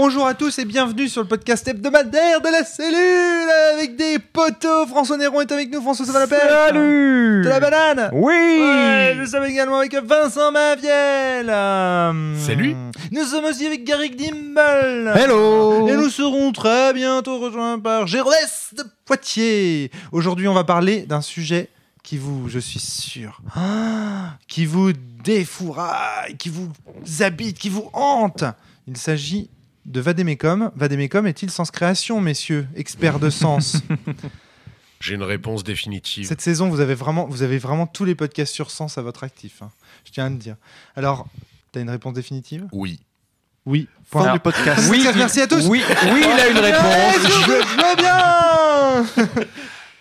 Bonjour à tous et bienvenue sur le podcast hebdomadaire de la cellule avec des poteaux. François Néron est avec nous. François, ça va la pêche Salut De la banane Oui Ouais, nous sommes également avec Vincent Maviel. Euh, Salut. Nous sommes aussi avec Garrick Dimble. Hello Et nous serons très bientôt rejoints par Géraldès de Poitiers. Aujourd'hui, on va parler d'un sujet qui vous, je suis sûr, ah, qui vous défouraille, qui vous habite, qui vous hante. Il s'agit de Vadémécom. Vadémécom est-il sens création, messieurs, experts de sens? J'ai une réponse définitive. Cette saison, vous avez vraiment, vous avez vraiment tous les podcasts sur sens à votre actif. hein. Je tiens à le dire. Alors, t'as une réponse définitive? Oui. Oui. Fin Point. du podcast. Oui, merci à tous. Oui, oui, il a une réponse. je veux bien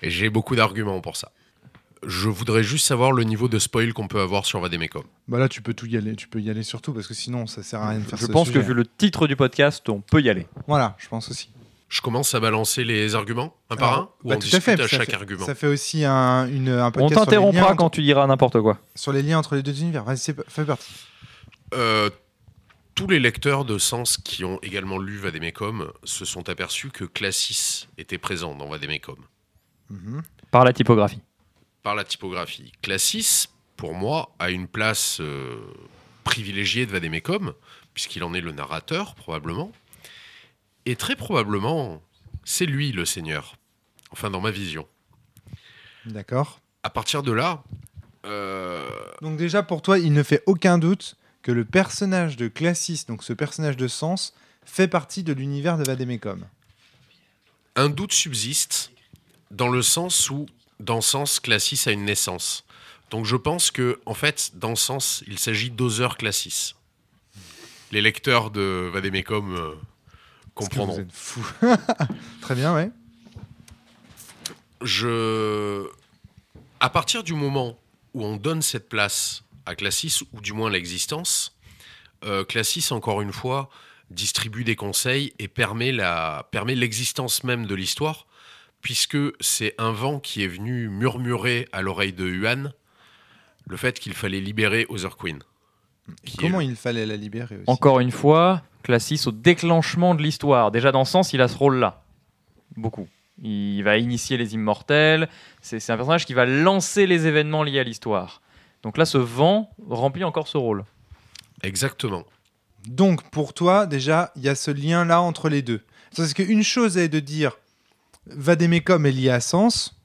Et j'ai beaucoup d'arguments pour ça. Je voudrais juste savoir le niveau de spoil qu'on peut avoir sur Vademecum. Bah là, tu peux tout y aller. Tu peux y aller surtout parce que sinon, ça sert à rien de faire Je ce pense que vu le titre du podcast, on peut y aller. Voilà, je pense aussi. Je commence à balancer les arguments un par Alors, un ou bah, on tout à discute fait. à, ça chaque fait- argument Ça fait aussi un, une, un On podcast t'interrompra quand tu diras n'importe quoi. sur les liens entre les deux univers. Vas-y, fais partie. Euh, Tous les lecteurs de Sens qui ont également lu Vademecum se sont aperçus que Classis était présent dans Vademecum. Mhm. Par la typographie. Par la typographie. Classis, pour moi, a une place euh, privilégiée de Vademecum, puisqu'il en est le narrateur, probablement. Et très probablement, c'est lui le seigneur. Enfin, dans ma vision. D'accord. À partir de là, euh, Donc déjà, pour toi, il ne fait aucun doute que le personnage de Classis, donc ce personnage de Sens, fait partie de l'univers de Vadémécom. un doute subsiste dans le sens où, dans Sens, Classis a une naissance. Donc je pense que, en fait, dans Sens, il s'agit d'Other Classis. Les lecteurs de Vademecum euh, que comprendront. Vous êtes fou. Très bien, ouais. je. À partir du moment où on donne cette place à Classis, ou du moins l'existence, euh, Classis, encore une fois, distribue des conseils et permet la permet l'existence même de l'histoire, puisque c'est un vent qui est venu murmurer à l'oreille de Huan le fait qu'il fallait libérer Other Queen. Est Comment il fallait la libérer aussi Encore une fois, Classis au déclenchement de l'histoire. Déjà dans Sens, il a ce rôle-là. Beaucoup. Il va initier les immortels. C'est c'est un personnage qui va lancer les événements liés à l'histoire. Donc là, ce vent remplit encore ce rôle. Exactement. Donc, pour toi, déjà, il y a ce lien-là entre les deux. Parce qu'une chose est de dire Vadémécom est lié à Sens,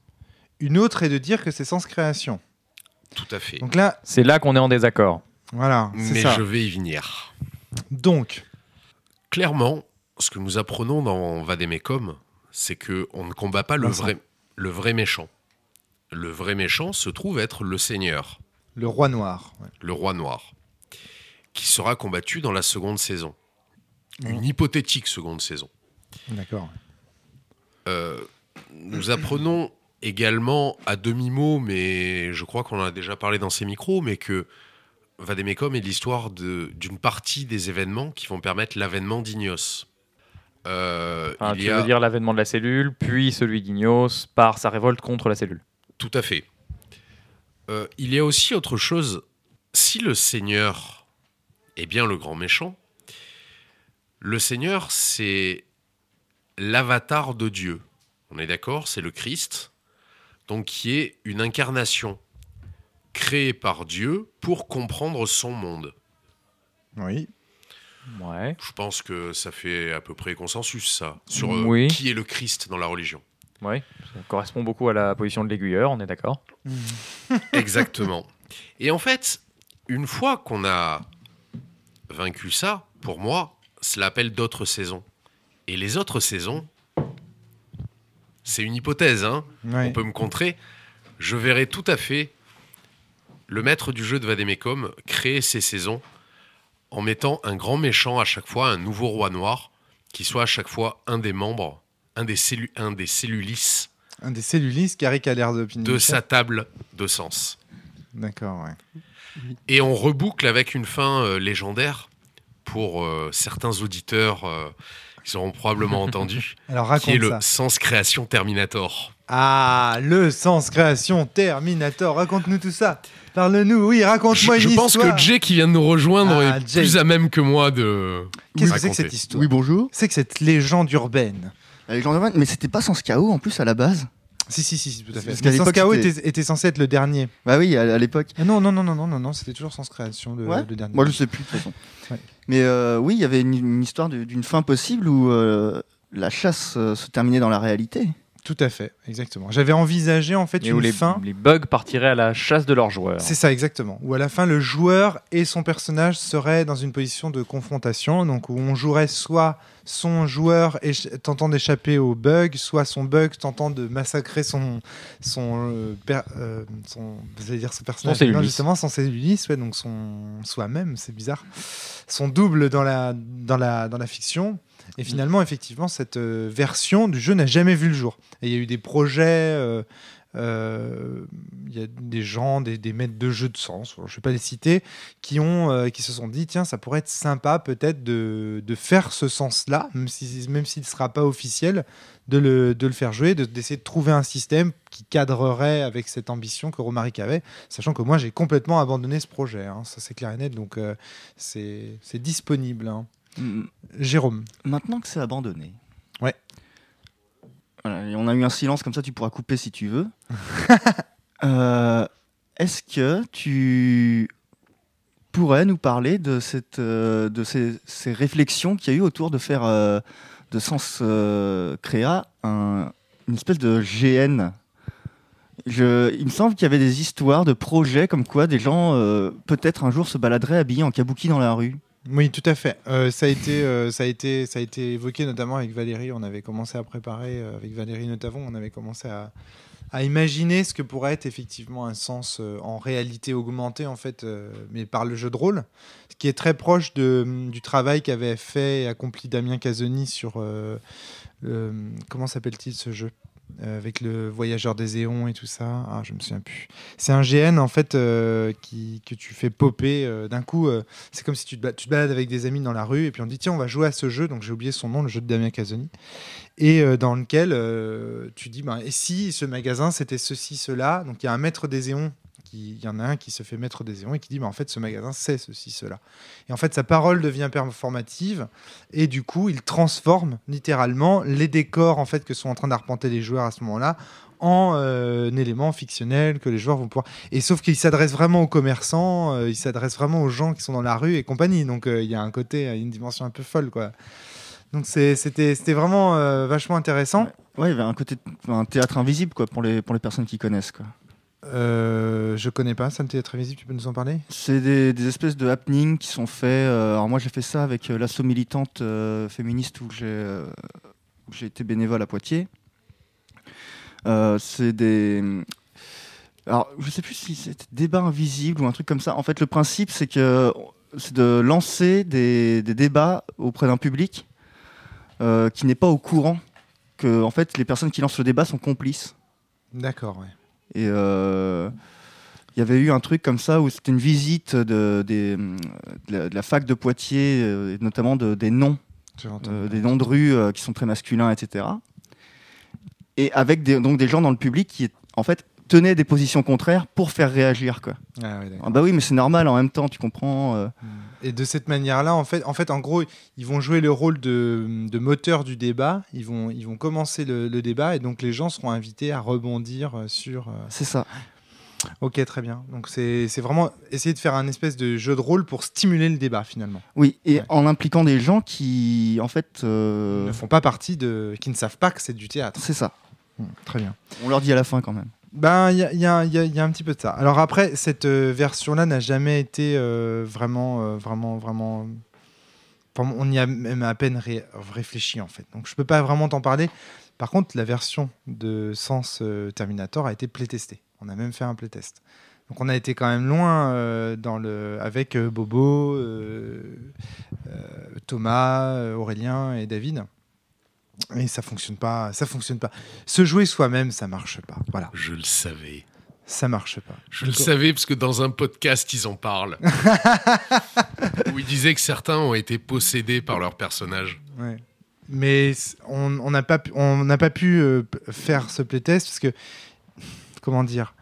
une autre est de dire que c'est Sens Création. Tout à fait. Donc là, C'est là qu'on est en désaccord. voilà, c'est Mais ça. je vais y venir. Donc, clairement, ce que nous apprenons dans Vademecum, c'est que on ne combat pas le Vincent. vrai, le vrai méchant. Le vrai méchant se trouve être le Seigneur, le roi noir. ouais. le roi noir, qui sera combattu dans la seconde saison. Une hypothétique seconde saison. D'accord. Euh, nous apprenons également à demi-mot, mais je crois qu'on en a déjà parlé dans ces micros, mais que Vademecum est l'histoire d'une partie des événements qui vont permettre l'avènement d'Ignos. Euh, Enfin, il tu a... veux dire l'avènement de la cellule, puis celui d'Ignos par sa révolte contre la cellule. Tout à fait. Euh, il y a aussi autre chose. Si le Seigneur est bien le grand méchant, le Seigneur, c'est l'avatar de Dieu. On est d'accord C'est le Christ, donc qui est une incarnation créée par Dieu pour comprendre son monde. Oui. Ouais. Je pense que ça fait à peu près consensus, ça, sur euh, Oui. qui est le Christ dans la religion. Ouais. Ça correspond beaucoup à la position de l'aiguilleur, on est d'accord. Exactement. Et en fait, une fois qu'on a vaincu ça, pour moi, cela appelle d'autres saisons. Et les autres saisons, c'est une hypothèse, hein Ouais. on peut me contrer. Je verrai tout à fait le maître du jeu de Vademecum créer ces saisons en mettant un grand méchant à chaque fois, un nouveau roi noir, qui soit à chaque fois un des membres, un des, cellu- un des cellulis Un des Carrick a l'air de de sa table de sens. D'accord, ouais. Et on reboucle avec une fin euh, légendaire pour euh, certains auditeurs euh, ils auront probablement entendu, Alors qui est raconte le sens création Terminator. Ah, le sens création Terminator. Raconte-nous tout ça. Parle-nous. Oui, Je, raconte-moi une je pense histoire. que Jay qui vient de nous rejoindre Ah, est Jay. plus à même que moi de. Qu'est-ce que c'est que raconter. cette histoire Oui, bonjour. C'est que cette légende urbaine. La légende urbaine, mais c'était pas sans chaos en plus à la base. Si, si, si, tout à fait. Parce qu'à l'époque, Chaos était, était censé être le dernier. Bah oui, à, l'époque. Ah non, non, non, non, non, non, non, c'était toujours Sens Création le, Ouais. le dernier. Moi, je sais plus de toute façon. Ouais. Mais euh, oui, il y avait une, histoire d'une fin possible où euh, la chasse euh, se terminait dans la réalité. Tout à fait, exactement. J'avais envisagé en fait où une les, fin. les bugs partiraient à la chasse de leurs joueurs. C'est ça, exactement. Où à la fin, le joueur et son personnage seraient dans une position de confrontation, donc où on jouerait soit son joueur tentant d'échapper au bug, soit son bug tentant de massacrer son son euh, per- euh, son, dire personnage, Son non, justement son Célulis, ouais, donc son soi-même, c'est bizarre, son double dans la dans la dans la fiction. Et finalement, effectivement, cette euh, version du jeu n'a jamais vu le jour. Et il y a eu des projets. euh, euh, il y a des gens, des, des maîtres de jeux de sens, je ne vais pas les citer, qui, ont, euh, qui se sont dit tiens, ça pourrait être sympa peut-être de, de faire ce sens-là, même s'il même ne sera pas officiel, de le, de le faire jouer, de- d'essayer de, trouver un système qui cadrerait avec cette ambition que Romaric avait, sachant que moi j'ai complètement abandonné ce projet, hein, ça c'est clair et net, donc euh, c'est c'est disponible. hein. Mm, Jérôme, Maintenant que c'est abandonné. Ouais. Voilà, et on a eu un silence comme ça, tu pourras couper si tu veux. Euh, Est-ce que tu pourrais nous parler de, cette, euh, de ces, ces réflexions qu'il y a eu autour de faire euh, de Sens Créa un- une espèce de GN je, il me semble qu'il y avait des histoires de projets comme quoi des gens euh, peut-être un jour se baladeraient habillés en kabuki dans la rue. Oui, tout à fait. Euh, ça, a été, euh, ça, a été, ça a été évoqué notamment avec Valérie. On avait commencé à préparer, euh, avec Valérie Notavon, on avait commencé à, imaginer ce que pourrait être effectivement un sens en réalité augmenté, en fait, mais par le jeu de rôle, ce qui est très proche du travail qu'avait fait et accompli Damien Casoni sur. comment s'appelle-t-il ce jeu? Avec le voyageur des éons et tout ça. Ah, je me souviens plus. C'est un GN en fait euh, qui, que tu fais popper euh, d'un coup. euh, c'est comme si tu te, tu balades avec des amis dans la rue et puis on dit tiens on va jouer à ce jeu. Donc j'ai oublié son nom, le jeu de Damien Casoni. Et euh, dans lequel euh, tu dis ben, et si ce magasin c'était ceci cela? Donc il y a un maître des éons. Il y en a un qui se fait maître des éons et qui dit ben, en fait ce magasin c'est ceci cela. Et en fait sa parole devient performative et du coup il transforme littéralement les décors en fait que sont en train d'arpenter les joueurs à ce moment-là en euh, élément fictionnel que les joueurs vont pouvoir et sauf qu'il s'adresse vraiment aux commerçants euh, il s'adresse vraiment aux gens qui sont dans la rue et compagnie donc euh, il y a un côté une dimension un peu folle quoi donc c'était vraiment euh, vachement intéressant Ouais, il y avait un côté, un théâtre invisible quoi pour les pour les personnes qui connaissent quoi. Euh, je connais pas ça le théâtre invisible tu peux nous en parler? C'est des, des espèces de happenings qui sont faits. euh, alors moi j'ai fait ça avec euh, l'asso militante euh, féministe où j'ai été bénévole à Poitiers. C'est des alors je sais plus si c'était débat invisible ou un truc comme ça. En fait le principe c'est que c'est de lancer des, des débats auprès d'un public qui n'est pas au courant que en fait les personnes qui lancent le débat sont complices. d'accord ouais Et euh, il y avait eu un truc comme ça où c'était une visite de, des- de, la, de la fac de Poitiers, euh, notamment de, des noms, euh, des noms de rues euh, qui sont très masculins, etc. Et avec des, donc des gens dans le public qui, en fait, tenaient des positions contraires pour faire réagir. Quoi. Ah d'accord. Ah bah oui, mais c'est normal en même temps, tu comprends. euh, Et de cette manière-là, en fait, en fait, en gros, ils vont jouer le rôle de, de moteur du débat. Ils vont, ils vont commencer le, le débat et donc les gens seront invités à rebondir euh, sur. euh, c'est ça. Ok, très bien. Donc c'est vraiment essayer de faire un espèce de jeu de rôle pour stimuler le débat finalement. Oui, et Ouais. en impliquant des gens qui, en fait, euh, ne font pas partie de, qui ne savent pas que c'est du théâtre. c'est ça. Hmm, très bien. On leur dit à la fin quand même. Ben, il y a, un petit peu de ça. Alors après, cette euh, version-là n'a jamais été euh, vraiment, euh, vraiment, vraiment. vraiment- on y a même à peine ré- réfléchi en fait. Donc je peux pas vraiment t'en parler. Par contre, la version de Sens Terminator a été playtestée. On a même fait un playtest. Donc on a été quand même loin dans le avec Bobo, Thomas, Aurélien et David. Et ça fonctionne pas, ça fonctionne pas. Se jouer soi-même, ça marche pas. Voilà. Je le savais. Ça marche pas. Je le savais parce que dans un podcast, ils en parlent. où ils disaient que certains ont été possédés par leur personnage. ouais. mais on n'a pas, pu- on n'a pas pu euh, faire ce playtest parce que, comment dire,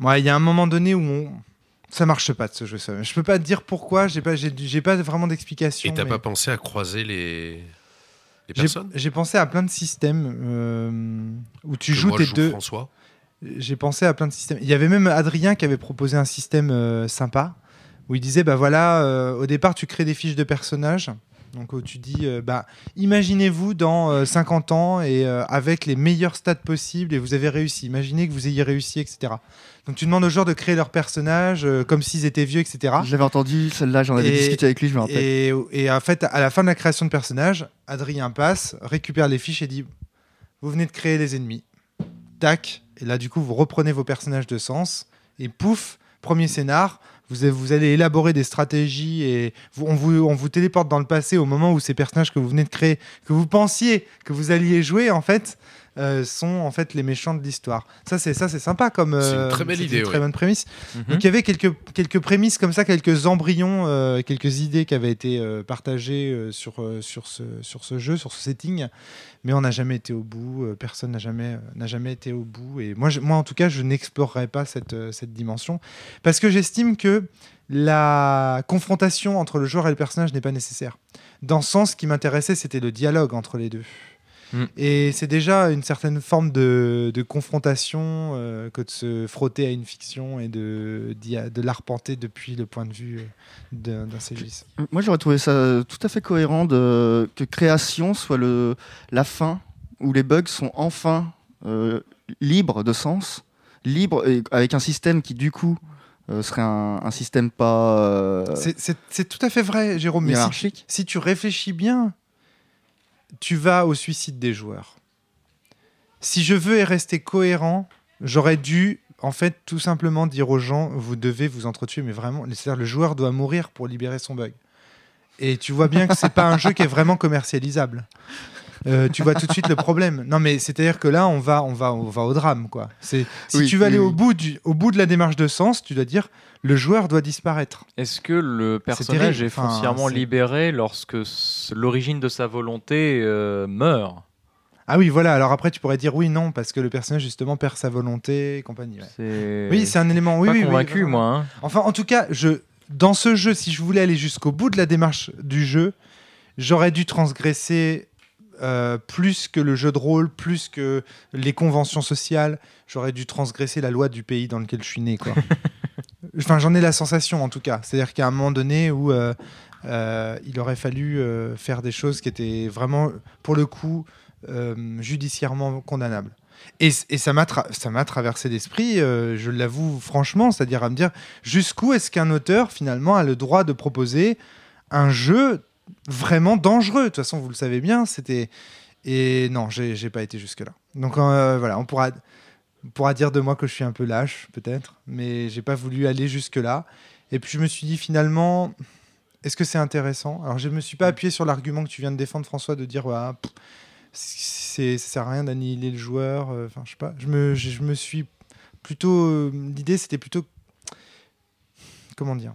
Ouais, il y a un moment donné où on, ça marche pas de ce jeu. Ça. Je peux pas te dire pourquoi. J'ai pas, j'ai pas vraiment d'explication. Et t'as mais pas pensé à croiser les, j'ai, personnes? j'ai pensé à plein de systèmes euh, où tu Que joues moi, tes je joue deux. François. J'ai pensé à plein de systèmes. Il y avait même Adrien qui avait proposé un système euh, sympa où il disait bah voilà, euh, au départ tu crées des fiches de personnages. Donc où tu dis euh, bah imaginez-vous dans euh, 50 ans et euh, avec les meilleurs stats possibles et vous avez réussi. Imaginez que vous ayez réussi, etc. Donc tu demandes aux joueurs de créer leurs personnages euh, comme s'ils étaient vieux, etc. J'avais entendu celle-là, j'en avais discuté avec lui, je me rappelle. Et, et en fait, à la fin de la création de personnage, Adrien passe, récupère les fiches et dit Vous venez de créer les ennemis. Tac. Et là, du coup, vous reprenez vos personnages de sens. Et pouf, premier scénar. Vous, allez élaborer des stratégies et on, vous, on vous téléporte dans le passé au moment où ces personnages que vous venez de créer, que vous pensiez que vous alliez jouer, en fait, euh, sont en fait les méchants de l'histoire. Ça, c'est ça, c'est sympa comme. C'est une euh, très belle idée, Une très bonne prémisse. Mhm. Donc il y avait quelques, quelques prémices comme ça, quelques embryons, euh, quelques idées qui avaient été euh, partagées euh, sur, euh, sur, ce, sur ce jeu, sur ce setting, mais on n'a jamais été au bout, euh, personne n'a jamais, euh, n'a jamais été au bout, et moi, je- moi en tout cas je n'explorerai pas cette, euh, cette dimension, parce que j'estime que la confrontation entre le joueur et le personnage n'est pas nécessaire. Dans ce sens, ce qui m'intéressait, c'était le dialogue entre les deux. Mm. Et c'est déjà une certaine forme de, de confrontation euh, que de se frotter à une fiction et de, de l'arpenter depuis le point de vue euh, d'un, CGIS. Moi, j'aurais trouvé ça tout à fait cohérent de, que création soit le, la fin où les bugs sont enfin euh, libres de sens, libres et avec un système qui, du coup, euh, serait un, un système pas euh, C'est, tout à fait vrai, Jérôme, mais si tu réfléchis bien, tu vas au suicide des joueurs. Si je veux rester cohérent, j'aurais dû, en fait, tout simplement dire aux gens, vous devez vous entretuer, mais vraiment, c'est-à-dire le joueur doit mourir pour libérer son bug. Et tu vois bien que c'est pas un jeu qui est vraiment commercialisable. Euh, tu vois tout de suite le problème. Non, mais c'est-à-dire que là, on va, on va, on va au drame, quoi. C'est si Oui, tu veux aller oui, au oui. bout du, au bout de la démarche de sens, tu dois dire le joueur doit disparaître. Est-ce que le personnage est Enfin, foncièrement libéré lorsque l'origine de sa volonté euh, meurt? Ah oui, voilà. Alors après, tu pourrais dire oui, non, parce que le personnage justement perd sa volonté et compagnie. ouais. Oui, c'est un élément. Oui, pas oui, oui, convaincu, moi. hein. Enfin, en tout cas, je, dans ce jeu, si je voulais aller jusqu'au bout de la démarche du jeu, j'aurais dû transgresser euh, plus que le jeu de rôle, plus que les conventions sociales. J'aurais dû transgresser la loi du pays dans lequel je suis né, quoi. enfin, j'en ai la sensation, en tout cas. C'est-à-dire qu'à un moment donné où euh, euh, il aurait fallu faire des choses qui étaient vraiment, pour le coup, judiciairement condamnables. Et, et ça m'a tra- traversé l'esprit, je l'avoue franchement, c'est-à-dire à me dire jusqu'où est-ce qu'un auteur finalement a le droit de proposer un jeu vraiment dangereux. De toute façon, vous le savez bien, c'était et non, j'ai pas été jusque là. Donc euh, voilà, on pourra on pourra dire de moi que je suis un peu lâche peut-être, mais j'ai pas voulu aller jusque là. Et puis je me suis dit finalement, est-ce que c'est intéressant? Alors je me suis pas appuyé sur l'argument que tu viens de défendre, François, de dire ouais, pff, ça sert à rien d'annihiler le joueur. euh, Enfin, je sais pas. Je me je me suis plutôt euh, l'idée c'était plutôt comment dire?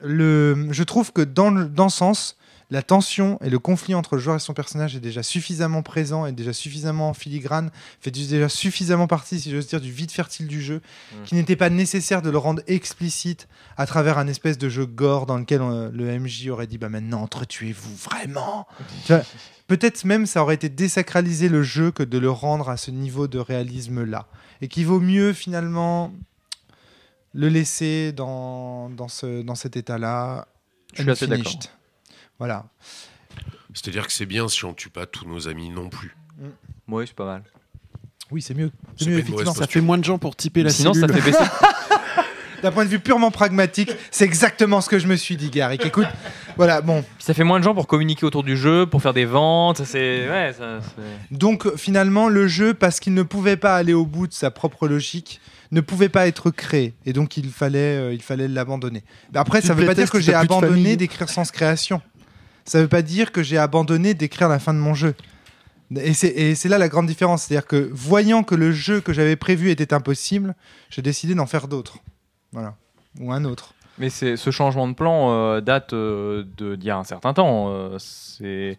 Le, je trouve que dans, le, dans ce sens, la tension et le conflit entre le joueur et son personnage est déjà suffisamment présent et déjà suffisamment filigrane, fait déjà suffisamment partie, si j'ose dire, du vide fertile du jeu, Mm. qu'il n'était pas nécessaire de le rendre explicite à travers un espèce de jeu gore dans lequel euh, le MJ aurait dit bah maintenant entretuez-vous vraiment. Peut-être même ça aurait été désacraliser le jeu que de le rendre à ce niveau de réalisme là, et qu'il vaut mieux finalement le laisser dans, dans, ce, dans cet état-là. Je suis assez d'accord. Voilà. C'est-à-dire que c'est bien si on tue pas tous nos amis non plus. Oui, c'est pas mal. Oui, c'est mieux. C'est mieux, effectivement. Ça fait moins de gens pour typer la Sinon, cellule. ça fait baisser. D'un point de vue purement pragmatique, c'est exactement ce que je me suis dit, Garrick. Écoute, voilà, bon. ça fait moins de gens pour communiquer autour du jeu, pour faire des ventes. C'est ouais, ça, c'est- Donc, finalement, le jeu, parce qu'il ne pouvait pas aller au bout de sa propre logique, ne pouvait pas être créé. Et donc, il fallait euh, il fallait l'abandonner. Après, ça ne veut pas dire que j'ai abandonné d'écrire sans création. Ça ne veut pas dire que j'ai abandonné d'écrire la fin de mon jeu. Et c'est là la grande différence. C'est-à-dire que, voyant que le jeu que j'avais prévu était impossible, j'ai décidé d'en faire d'autres. Voilà. Ou un autre. Mais ce changement de plan euh, date euh, d'il y a un certain temps. euh, c'est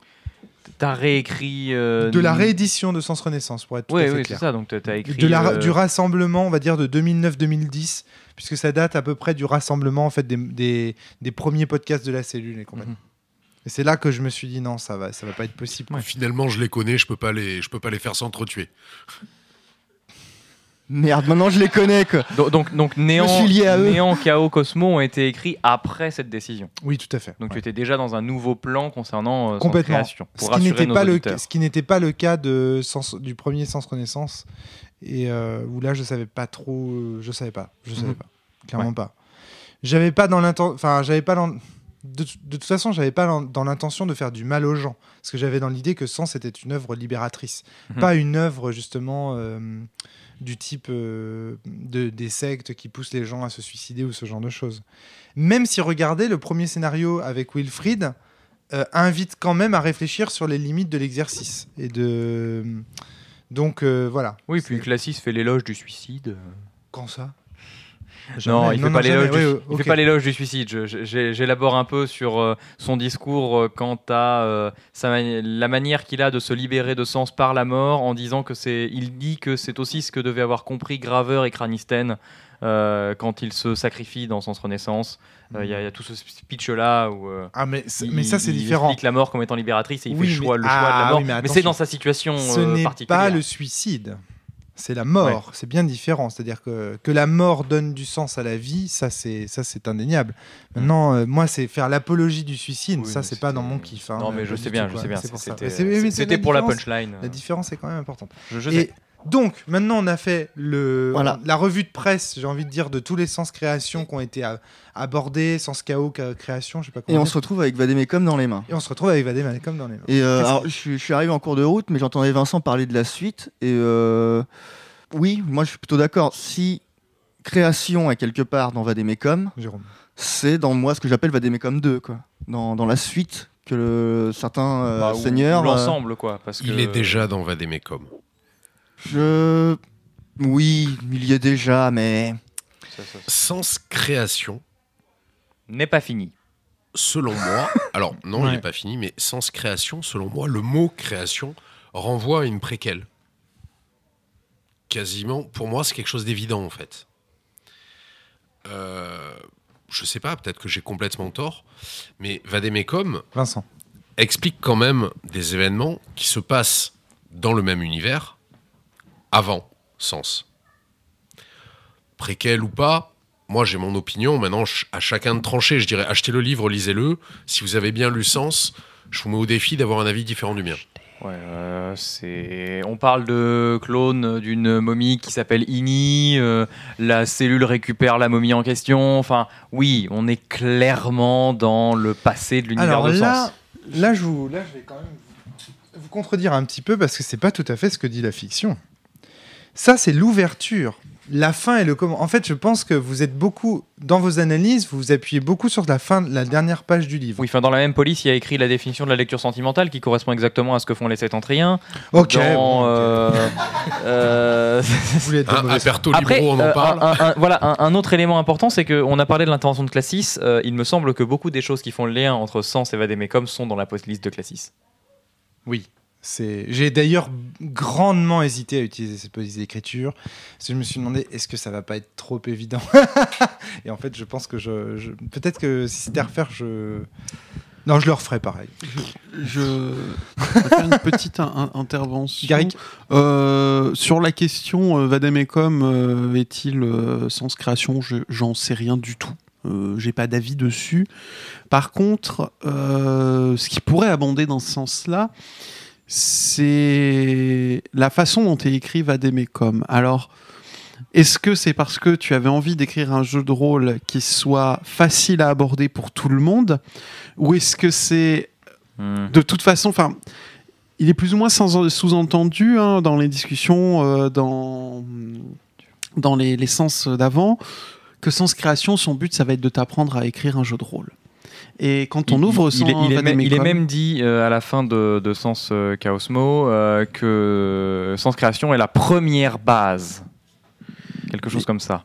t'as réécrit. euh, De la réédition de Sens Renaissance, pour être tout Oui, à fait oui, c'est clair. ça. Donc t'as écrit. de la, euh, Du rassemblement, on va dire, de 2009-2010, puisque ça date à peu près du rassemblement en fait, des, des, des premiers podcasts de la cellule et compagnie. Mhm. Et c'est là que je me suis dit non, ça va, ça va pas être possible. Ouais. Finalement, je les connais, je peux pas les, je peux pas les faire s'entretuer. Merde, maintenant je les connais quoi. Donc, donc, donc Néant. Néant, Chaos, Cosmo ont été écrits après cette décision. Oui, tout à fait. Donc Ouais. tu étais déjà dans un nouveau plan concernant euh, son Complètement. création. Pour ce qui n'était pas le auditeurs. ce qui n'était pas le cas de Sens- du premier Sens Renaissance et euh, où là je savais pas trop euh, je savais pas je savais Mhm. pas clairement pas j'avais pas dans l'intention enfin j'avais pas dans- de, de toute façon j'avais pas dans, dans l'intention de faire du mal aux gens parce que j'avais dans l'idée que Sens était une œuvre libératrice Mhm. pas une œuvre justement euh, du type euh, de, des sectes qui poussent les gens à se suicider ou ce genre de choses même si regardez le premier scénario avec Wilfried euh, invite quand même à réfléchir sur les limites de l'exercice. Et de. Donc euh, voilà. Oui, puis Classis fait l'éloge du suicide. Quand ça? Non, il fait pas Oui, il ok. fait pas l'éloge du suicide. J'élabore un peu sur euh, son discours euh, quant à euh, sa mani- la manière qu'il a de se libérer de sens par la mort, en disant que c'est. Il dit que c'est aussi ce que devait avoir compris Graveur et Cranisten euh, quand il se sacrifie dans Sens Renaissance. Euh, Il y, a- il y a tout ce speech là où. euh, Ah, mais, il- mais ça, c'est il différent. explique la mort comme étant libératrice et il Oui, fait le choix, mais- le choix de ah, la mort. oui, mais mais c'est dans sa situation Ce n'est pas le suicide. C'est la mort. C'est bien différent. C'est-à-dire que, que la mort donne du sens à la vie, ça, c'est ça, c'est indéniable. Maintenant, euh, moi, c'est faire l'apologie du suicide. Oui, ça, c'est pas dans mon kiff. hein, non, mais pas je sais bien, tout, je sais bien. Pour. C'était pour la punchline. La différence est quand même importante. Je, je Et sais. Donc, maintenant, on a fait le, Voilà. la revue de presse, j'ai envie de dire, de tous les sens création qui ont été abordés, sens chaos, création, je sais pas Et comment on dire. se retrouve avec Vademecum dans les mains. Et on se retrouve avec Vadem comme dans les mains. Et euh, alors, je, suis- je suis arrivé en cours de route, mais j'entendais Vincent parler de la suite. Et euh, oui, moi je suis plutôt d'accord. Si création est quelque part dans Vademecum, Jérôme. c'est dans moi ce que j'appelle Vademecum 2, quoi. Dans, dans la suite que le- certains euh, Bah, seigneurs. euh, L'ensemble, quoi. Parce que... Il est déjà dans Vademecum. Je. Oui, il y est déjà, mais. Ça, ça, ça. Sens création, N'est pas fini. selon moi, alors non, il Ouais. n'est pas fini, mais sens création, selon moi, le mot création renvoie à une préquelle. Quasiment, pour moi, c'est quelque chose d'évident en fait. Euh, je sais pas, peut-être que j'ai complètement tort, mais Vademecum Vincent. explique quand même des événements qui se passent dans le même univers avant Sens. Préquel ou pas, moi j'ai mon opinion, maintenant ch- à chacun de trancher, je dirais achetez le livre, lisez-le, si vous avez bien lu Sens, je vous mets au défi d'avoir un avis différent du mien. Ouais, euh, c'est. On parle de clone d'une momie qui s'appelle Ini. euh, la cellule récupère la momie en question. Enfin, oui, on est clairement dans le passé de l'univers Alors de là, Sens. là, je vous, là, je vais quand même vous, vous contredire un petit peu parce que c'est pas tout à fait ce que dit la fiction. Ça, c'est l'ouverture. La fin et le comment. En fait, je pense que vous êtes beaucoup dans vos analyses, vous vous appuyez beaucoup sur la fin, la dernière page du livre. Oui, enfin, dans la même police, il y a écrit la définition de la lecture sentimentale qui correspond exactement à ce que font les septentriens. Ok. Dans, bon, ok. euh, euh, Vous voulez être de Hein, mauvaise Aperto Après, Libro, on en euh, parle. un, un- voilà, un, un autre élément important, c'est qu'on a parlé de l'intervention de Classis. euh, il me semble que beaucoup des choses qui font le lien entre Sens et Vademecum sont dans la post-liste de Classis. Oui. J'ai d'ailleurs grandement hésité à utiliser cette police d'écriture. Parce que je me suis demandé, est-ce que ça va pas être trop évident Et en fait, je pense que je. je- Peut-être que si c'était à refaire, je. Non, je le referais pareil. Je vais faire une petite in- in- intervention. Garrick Euh, sur la question euh, Vademecum euh, est-il euh, sans création? Je- J'en sais rien du tout. Euh, J'ai pas d'avis dessus. Par contre, euh, ce qui pourrait abonder dans ce sens-là, c'est la façon dont est écrit Vademecum. Alors, est-ce que c'est parce que tu avais envie d'écrire un jeu de rôle qui soit facile à aborder pour tout le monde Ou est-ce que c'est Hmm. de toute façon, enfin, il est plus ou moins sous-entendu hein, dans les discussions, euh, dans, dans les, les sens d'avant, que Sens Création, son but, ça va être de t'apprendre à écrire un jeu de rôle. Et quand on Il- ouvre sans il, est, il est même, il est Vademecum- même dit euh, à la fin de, de Sens euh, Chaosmo euh, que Sens Création est la première base. Quelque chose comme ça.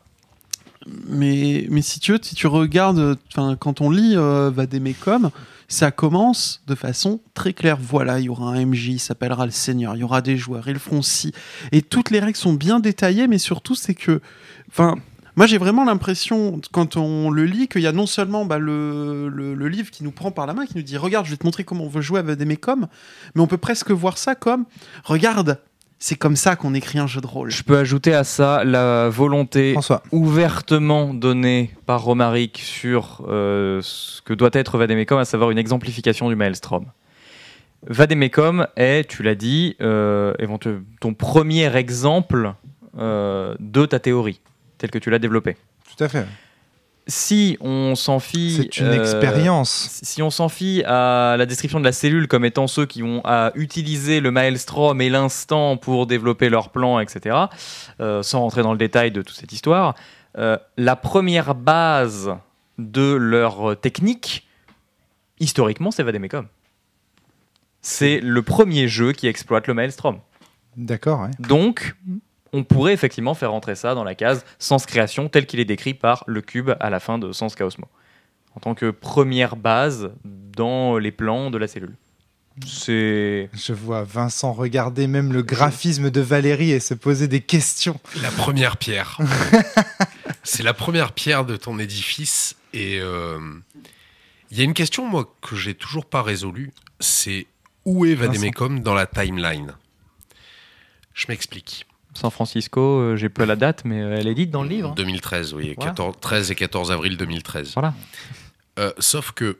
mais, mais si tu veux, si tu regardes, quand on lit Vademecum, Ça commence de façon très claire. Voilà, il y aura un MJ, il s'appellera le Seigneur, il y aura des joueurs, ils le feront ci. Et toutes les règles sont bien détaillées, mais surtout, c'est que. Enfin. Moi, j'ai vraiment l'impression, quand on le lit, qu'il y a non seulement bah, le, le- le livre qui nous prend par la main, qui nous dit Regarde, je vais te montrer comment on veut jouer avec des mécoms, mais on peut presque voir ça comme Regarde, c'est comme ça qu'on écrit un jeu de rôle. Je peux ajouter à ça la volonté François. ouvertement donnée par Romaric sur euh, ce que doit être Vademecum, à savoir une exemplification du Maelstrom. Vademecum est, tu l'as dit, euh, ton premier exemple euh, de ta théorie, telle que tu l'as développée. Tout à fait. Si on s'en fie... C'est une euh, expérience. si on s'en fie à la description de la cellule comme étant ceux qui ont à utiliser le maelstrom et l'instant pour développer leur plan, etc., euh, sans rentrer dans le détail de toute cette histoire, euh, la première base de leur technique, historiquement, c'est Vademecum. C'est le premier jeu qui exploite le maelstrom. D'accord, ouais. Donc, on pourrait effectivement faire rentrer ça dans la case sens création tel qu'il est décrit par le cube à la fin de Sens Chaosmo, en tant que première base dans les plans de la cellule. C'est Je vois Vincent regarder même le graphisme de Valérie et se poser des questions. La première pierre. c'est la première pierre de ton édifice. Et euh, il y a une question, moi, que j'ai toujours pas résolue. C'est où est Vademecum dans la timeline? Je m'explique. San Francisco, euh, j'ai plus la date, mais euh, elle est dite dans le livre. 2013, oui. Voilà. 14 13 et 14 avril 2013. Voilà. Euh, sauf que,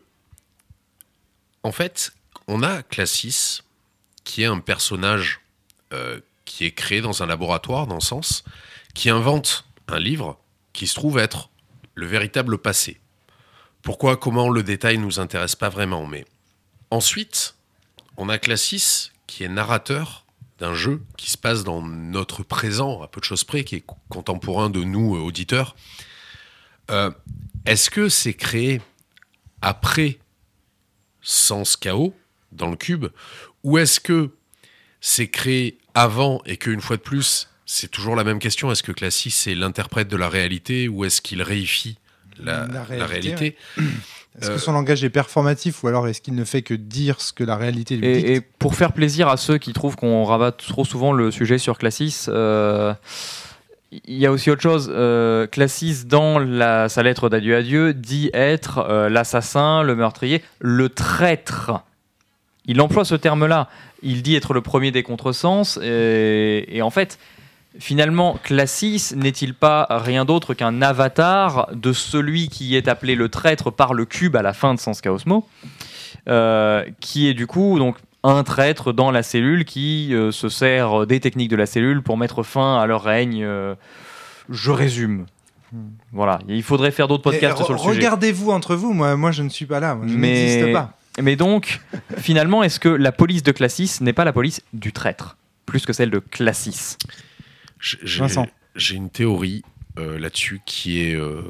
en fait, on a Classis, qui est un personnage euh, qui est créé dans un laboratoire, dans le sens, qui invente un livre qui se trouve être le véritable passé. Pourquoi, comment, le détail nous intéresse pas vraiment, mais ensuite, on a Classis, qui est narrateur d'un jeu qui se passe dans notre présent, à peu de choses près, qui est contemporain de nous, euh, auditeurs. Euh, Est-ce que c'est créé après Sens Chaos dans le cube ou est-ce que c'est créé avant et qu'une fois de plus, c'est toujours la même question Est-ce que Classis c'est l'interprète de la réalité ou est-ce qu'il réifie la, La la réalité, réalité, Est-ce Euh, que son langage est performatif ou alors est-ce qu'il ne fait que dire ce que la réalité lui dit Et, et pour faire plaisir à ceux qui trouvent qu'on rabat trop souvent le sujet sur Classis, euh, il y a aussi autre chose. Euh, Classis, dans la, sa lettre d'adieu à Dieu, dit être euh, l'assassin, le meurtrier, le traître. Il emploie ce terme-là. Il dit être le premier des contresens. Et, et en fait, finalement, Classis n'est-il pas rien d'autre qu'un avatar de celui qui est appelé le traître par le cube à la fin de Sens Chaosmo euh, qui est du coup donc un traître dans la cellule qui euh, se sert des techniques de la cellule pour mettre fin à leur règne. euh, je résume. Voilà, il faudrait faire d'autres podcasts sur le sujet. Regardez-vous entre vous, moi, moi je ne suis pas là, moi, je n'existe pas. Mais donc, finalement, est-ce que la police de Classis n'est pas la police du traître, plus que celle de Classis? J'ai- une théorie euh, là-dessus qui est euh,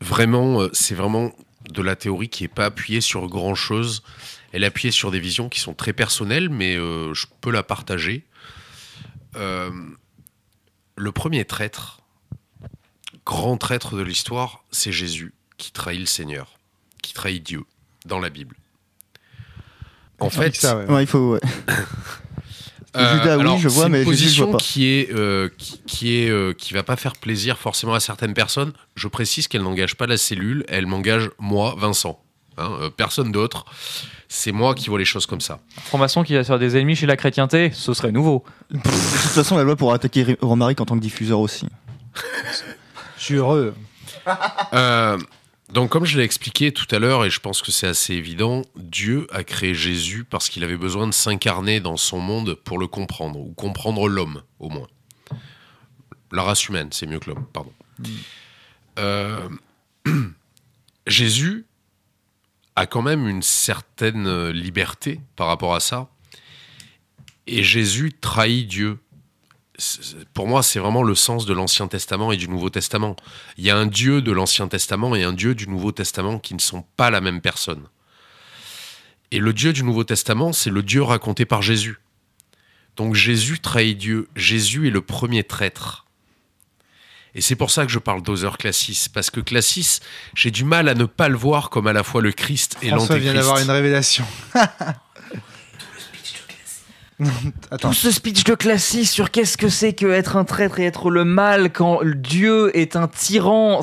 vraiment, euh, c'est vraiment de la théorie qui n'est pas appuyée sur grand chose. Elle est appuyée sur des visions qui sont très personnelles, mais je peux la partager. Le premier traître, grand traître de l'histoire, c'est Jésus qui trahit le Seigneur, qui trahit Dieu dans la Bible. En Avec fait, ça, ouais. Ouais, il faut. ouais. Judas, oui, je vois, c'est mais une Jésus, je position vois pas. qui est euh, qui, qui est euh, qui va pas faire plaisir forcément à certaines personnes. Je précise qu'elle n'engage pas la cellule, elle m'engage moi, Vincent, Hein, euh, personne d'autre. C'est moi qui vois les choses comme ça. Franc-maçon qui va se faire des ennemis chez la chrétienté, ce serait nouveau. De toute façon, la loi pourra attaquer Ri- Romaric en tant que diffuseur aussi. Je suis heureux. Euh, donc, comme je l'ai expliqué tout à l'heure, et je pense que c'est assez évident, Dieu a créé Jésus parce qu'il avait besoin de s'incarner dans son monde pour le comprendre, ou comprendre l'homme, au moins. La race humaine, c'est mieux que l'homme, pardon. Euh, Jésus a quand même une certaine liberté par rapport à ça, et Jésus trahit Dieu. Pour moi, c'est vraiment le sens de l'Ancien Testament et du Nouveau Testament. Il y a un Dieu de l'Ancien Testament et un Dieu du Nouveau Testament qui ne sont pas la même personne. Et le Dieu du Nouveau Testament, c'est le Dieu raconté par Jésus. Donc Jésus trahit Dieu. Jésus est le premier traître. Et c'est pour ça que je parle d'Other Classis, parce que Classis, j'ai du mal à ne pas le voir comme à la fois le Christ et François vient d'avoir l'Antéchrist. une révélation. Attends. Tout ce speech de Classis sur qu'est-ce que c'est que être un traître et être le mal quand Dieu est un tyran.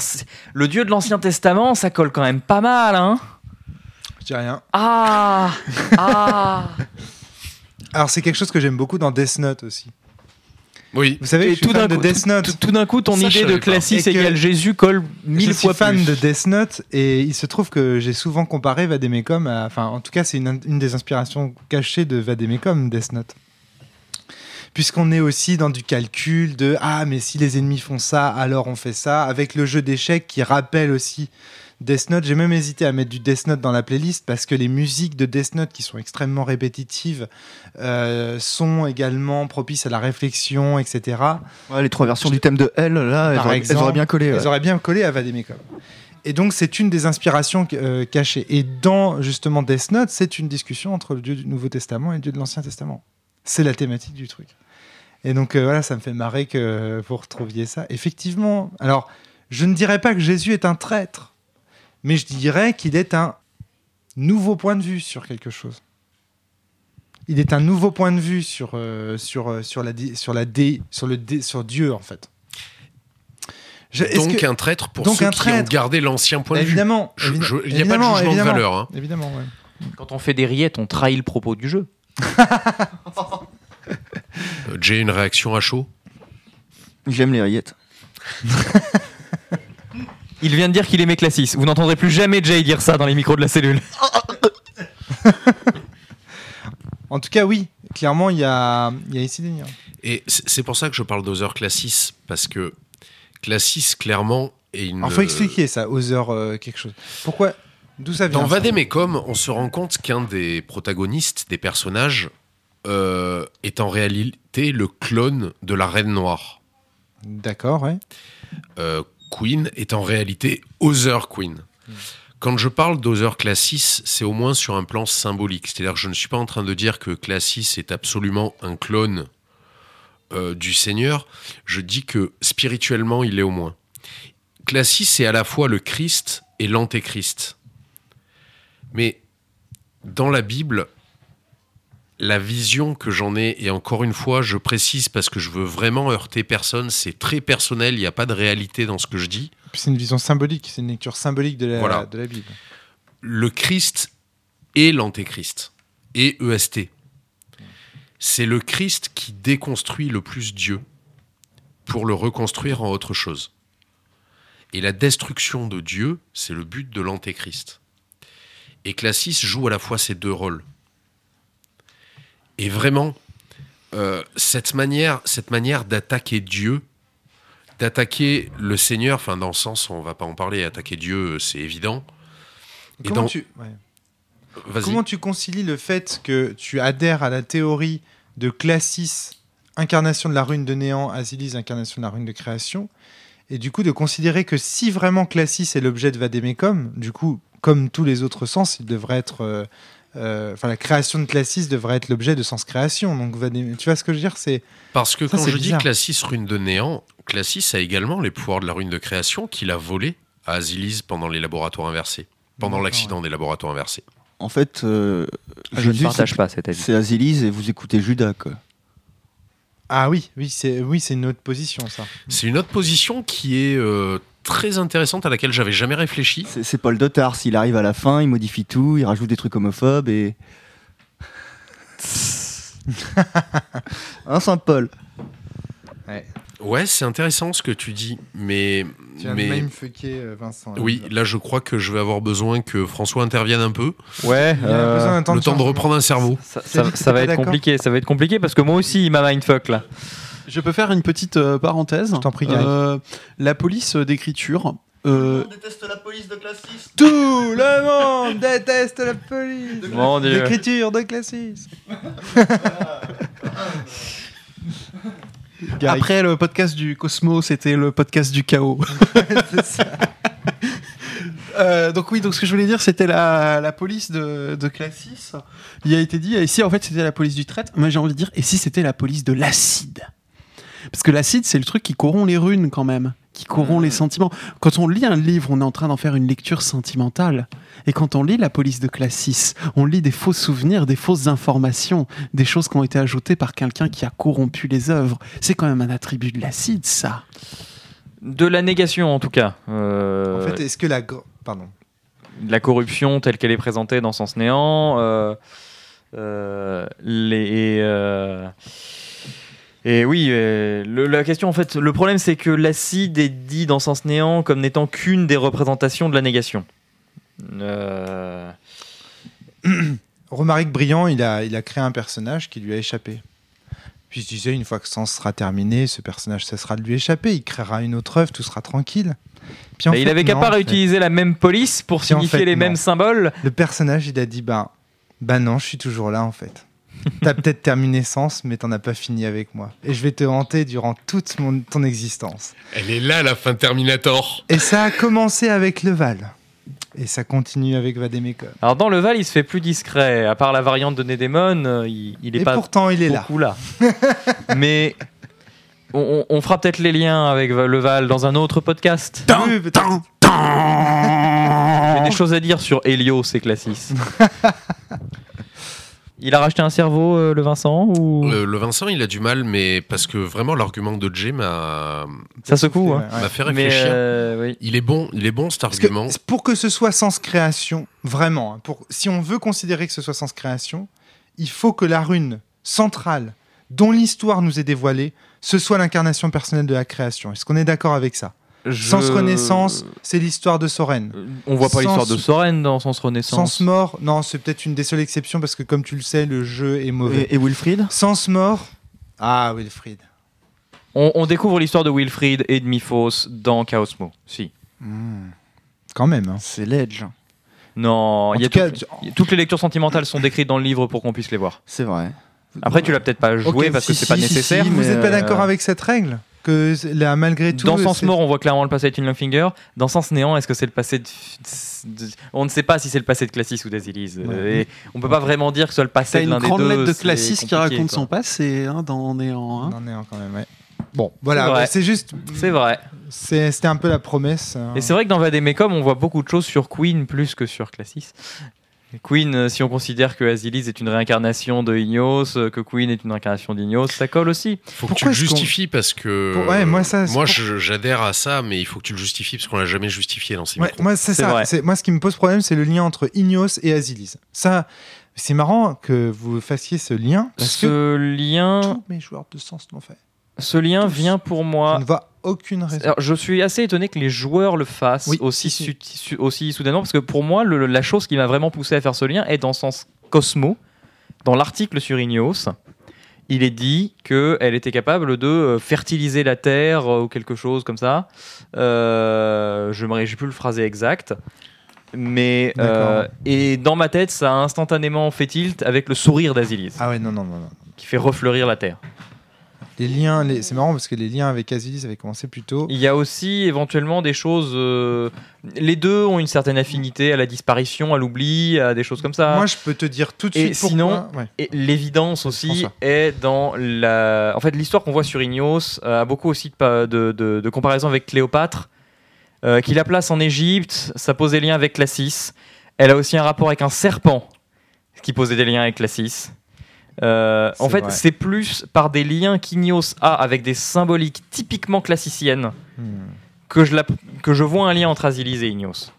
Le Dieu de l'Ancien Testament, ça colle quand même pas mal, hein Je dis rien. Ah Ah Alors, c'est quelque chose que j'aime beaucoup dans Death Note aussi. Oui, Vous savez, Et je suis tout d'un de coup, Death Note. tout, tout d'un coup, ton Ça, idée de. Classis égale Jésus colle mille je fois suis fan plus. de Death Note et il se trouve que j'ai souvent comparé Vademecum à. Enfin, en tout cas, c'est une, une des inspirations cachées de Vademecum, Death Note. Puisqu'on est aussi dans du calcul de Ah, mais si les ennemis font ça, alors on fait ça. Avec le jeu d'échecs qui rappelle aussi Death Note. J'ai même hésité à mettre du Death Note dans la playlist parce que les musiques de Death Note, qui sont extrêmement répétitives, euh, sont également propices à la réflexion, etc. Ouais, les trois versions du thème de L, là, elles, auraient, elles exemple, auraient bien collé. ouais. Elles auraient bien collé à Vademecum. Et donc, c'est une des inspirations euh, cachées. Et dans, justement, Death Note, c'est une discussion entre le Dieu du Nouveau Testament et le Dieu de l'Ancien Testament. C'est la thématique du truc. Et donc, euh, voilà, ça me fait marrer que vous retrouviez ça. Effectivement, alors, je ne dirais pas que Jésus est un traître, mais je dirais qu'il est un nouveau point de vue sur quelque chose. Il est un nouveau point de vue sur, euh, sur, euh, sur, la, sur, la dé, sur, le dé- sur Dieu, en fait. Je- est-ce donc que- un traître pour donc ceux un qui ont traître. gardé l'ancien point de vue. évidemment, Je- je- Il n'y a pas de jugement évidemment, de valeur. hein. Évidemment, ouais. Quand on fait des rillettes, on trahit le propos du jeu. Euh, J'ai une réaction à chaud? J'aime les rillettes. Il vient de dire qu'il aimait Classis. Vous n'entendrez plus jamais Jay dire ça dans les micros de la cellule. En tout cas, oui, clairement, il y a, il y a ici des liens. Et c'est pour ça que je parle d'Other Classis, parce que Classis, clairement, est une. Alors, faut expliquer ça, heures euh, quelque chose. Pourquoi D'où ça vient Dans Vademecum, on se rend compte qu'un des protagonistes, des personnages, euh, est en réalité le clone de la Reine Noire. D'accord, ouais. Euh, Queen est en réalité Other Queen. Quand je parle d'Other Classis, c'est au moins sur un plan symbolique. C'est-à-dire que je ne suis pas en train de dire que Classis est absolument un clone euh, du Seigneur. Je dis que spirituellement, il est au moins. Classis est à la fois le Christ et l'Antéchrist. Mais dans la Bible, la vision que j'en ai, et encore une fois, je précise parce que je veux vraiment heurter personne, c'est très personnel, il n'y a pas de réalité dans ce que je dis. C'est une vision symbolique, c'est une lecture symbolique de la, Voilà. de la Bible. Le Christ et l'Antéchrist, et EST. C'est le Christ qui déconstruit le plus Dieu pour le reconstruire en autre chose. Et la destruction de Dieu, c'est le but de l'Antéchrist. Et Classis joue à la fois ces deux rôles. Et vraiment, euh, cette manière, cette manière d'attaquer Dieu, d'attaquer le Seigneur, enfin dans le sens, on va pas en parler, attaquer Dieu, c'est évident. Et Comment, dans- tu, ouais. Vas-y. Comment tu concilies le fait que tu adhères à la théorie de Classis, incarnation de la rune de néant, Asilis, incarnation de la rune de création, et du coup de considérer que si vraiment Classis est l'objet de Vademecum, du coup, comme tous les autres sens, il devrait être. euh, euh, Enfin, la création de Classis devrait être l'objet de sens création. Donc, tu vois ce que je veux dire C'est Parce que Ça, quand je bizarre. dis Classis rune de néant, Classis a également les pouvoirs de la rune de création qu'il a volé à Asilis pendant les laboratoires inversés, pendant l'accident des laboratoires inversés. En fait, euh, Je ne partage pas cet avis. c'est Asilis et vous écoutez Judas, quoi. Ah oui, oui, c'est oui, c'est une autre position, ça. C'est une autre position qui est euh, très intéressante à laquelle j'avais jamais réfléchi. C'est Paul de Tars, il arrive à la fin, il modifie tout, il rajoute des trucs homophobes et. hein, Saint-Paul Ouais, c'est intéressant ce que tu dis, mais Tu as mais même euh, Vincent. oui, là je crois que je vais avoir besoin que François intervienne un peu, Ouais. Il a besoin d'un temps le temps de reprendre un cerveau. Ça, ça- va être compliqué, ça va être compliqué parce que moi aussi il m'a mindfuck là. Je peux faire une petite euh, parenthèse. Je t'en prie. Euh, la police d'écriture. euh, déteste la police de Classis Tout le monde déteste la police. Mon Dieu. L'écriture de Classis. Après le podcast du Cosmo, c'était le podcast du chaos. C'est ça. Euh, donc oui, donc ce que je voulais dire, c'était la, la police de, de Classis. Il a été dit, et si en fait c'était la police du traite, moi j'ai envie de dire, et si c'était la police de l'acide? Parce que l'acide, c'est le truc qui corrompt les runes quand même. qui corrompt les sentiments. Quand on lit un livre, on est en train d'en faire une lecture sentimentale. Et quand on lit la police de Classis, on lit des faux souvenirs, des fausses informations, des choses qui ont été ajoutées par quelqu'un qui a corrompu les œuvres. C'est quand même un attribut de l'acide, ça. De la négation, en tout cas. Euh, En fait, est-ce que la. Pardon. la corruption telle qu'elle est présentée dans Sens Néant. euh, euh, les, euh, et oui, euh, le- la question en fait, le problème c'est que l'acide est dit dans Sens Néant comme n'étant qu'une des représentations de la négation. Euh, Romaric Briand, il a, il a créé un personnage qui lui a échappé. Puis il se disait, une fois que Sens sera terminé, ce personnage cessera de lui échapper, il créera une autre œuvre, tout sera tranquille. Puis en bah, il fait, avait qu'à pas fait. réutiliser la même police pour en signifier fait, les non. mêmes symboles. Le personnage, il a dit, ben, ben non, je suis toujours là en fait. T'as peut-être terminé Sens, mais t'en as pas fini avec moi. Et je vais te hanter durant toute mon, ton existence. Elle est là, la fin de Terminator. Et ça a commencé avec Leval. Et ça continue avec Vademecum. Alors dans le Val, il se fait plus discret. À part la variante de Nédémon, euh, il, il est Et pas pourtant, il est là. beaucoup là. Mais on, on- on fera peut-être les liens avec le Val dans un autre podcast. Oui, peut-être. J'ai des choses à dire sur Helios et Classis. Il a racheté un cerveau, euh, le Vincent ou? Le, le Vincent, il a du mal, mais parce que vraiment, l'argument de Jay m'a ça secoue hein. M'a fait Mais réfléchir. euh, oui. Il est bon, il est bon cet Parce que argument. pour que ce soit sens création, vraiment, hein, pour, si on veut considérer que ce soit sens création, il faut que la rune centrale dont l'histoire nous est dévoilée, ce soit l'incarnation personnelle de la création. Est-ce qu'on est d'accord avec ça? Sens Je- Renaissance, c'est l'histoire de Soren. Euh, On voit pas Sens- l'histoire de Soren dans Sens Renaissance. Sens mort, non, c'est peut-être une des seules exceptions parce que comme tu le sais, le jeu est mauvais. Et, et Wilfried Sens mort, ah Wilfried. On, on découvre l'histoire de Wilfried et de Miphos dans Chaosmo. Si. Quand même. hein. C'est l'Edge. Non, y a tout cas, tout- il y a- toutes les lectures sentimentales sont décrites dans le livre pour qu'on puisse les voir. C'est vrai. Après, tu l'as peut-être pas joué parce que si, c'est pas si, si, nécessaire. si, vous mais, n'êtes pas euh, d'accord avec cette règle que là, malgré tout, Dans Sens Mort, on voit clairement le passé de Tin Longfinger. Dans Sens Néant, est-ce que c'est le passé de... de- On ne sait pas si c'est le passé de Classis ou d'Asilis. Ouais. Euh, Et on peut pas vraiment dire que ce soit le passé de une l'un des grande deux. lettre de Classis qui raconte quoi. son passé hein, dans Néant. hein. Est un quand même, ouais. Bon, voilà, C'est juste. C'est vrai. C'était un peu la promesse. hein. Et c'est vrai que dans Vademecum, on voit beaucoup de choses sur Queen plus que sur Classis. Queen, euh, si on considère que Asilis est une réincarnation de Ignos, euh, que Queen est une réincarnation d'Ignos, ça colle aussi. Faut que Pourquoi tu le justifies parce que. Pour- ouais, moi, ça, moi j'adhère à ça, mais il faut que tu le justifies parce qu'on l'a jamais justifié dans ces Ouais, moi, c'est ça. Moi, ce qui me pose problème, c'est le lien entre Ignos et Asilis. Ça, c'est marrant que vous fassiez ce lien parce que Ce lien, tous mes joueurs de sens l'ont fait. Ce lien vient pour moi ne vois aucune raison. Alors, je suis assez étonné que les joueurs le fassent Oui, aussi, si, si. su- su- aussi soudainement, parce que pour moi, le- la chose qui m'a vraiment poussé à faire ce lien est dans le sens Cosmo. Dans l'article sur Ignos, il est dit qu'elle était capable de euh, fertiliser la terre euh, ou quelque chose comme ça. Euh, je n'ai plus le phrasé exact. Mais euh, et dans ma tête, ça a instantanément fait tilt avec le sourire d'Asilis, Ah ouais, non, non, non, non. qui fait refleurir la terre. Les liens, les... c'est marrant parce que les liens avec Asilis avaient commencé plus tôt. Il y a aussi éventuellement des choses. euh, les deux ont une certaine affinité à la disparition, à l'oubli, à des choses comme ça. Moi, je peux te dire tout de Et suite sinon- pourquoi. Ouais. Et l'évidence aussi François. est dans la. En fait, l'histoire qu'on voit sur Ignos euh, a beaucoup aussi de, pa- de, de, de comparaison avec Cléopâtre, euh, qui la place en Égypte. Ça pose des liens avec Classis. Elle a aussi un rapport avec un serpent, qui posait des liens avec Classis. Euh, en fait, c'est plus par des liens qu'Ignos a avec des symboliques typiquement classiciennes Hmm. que je, la- que je vois un lien entre Asilis et Ignos.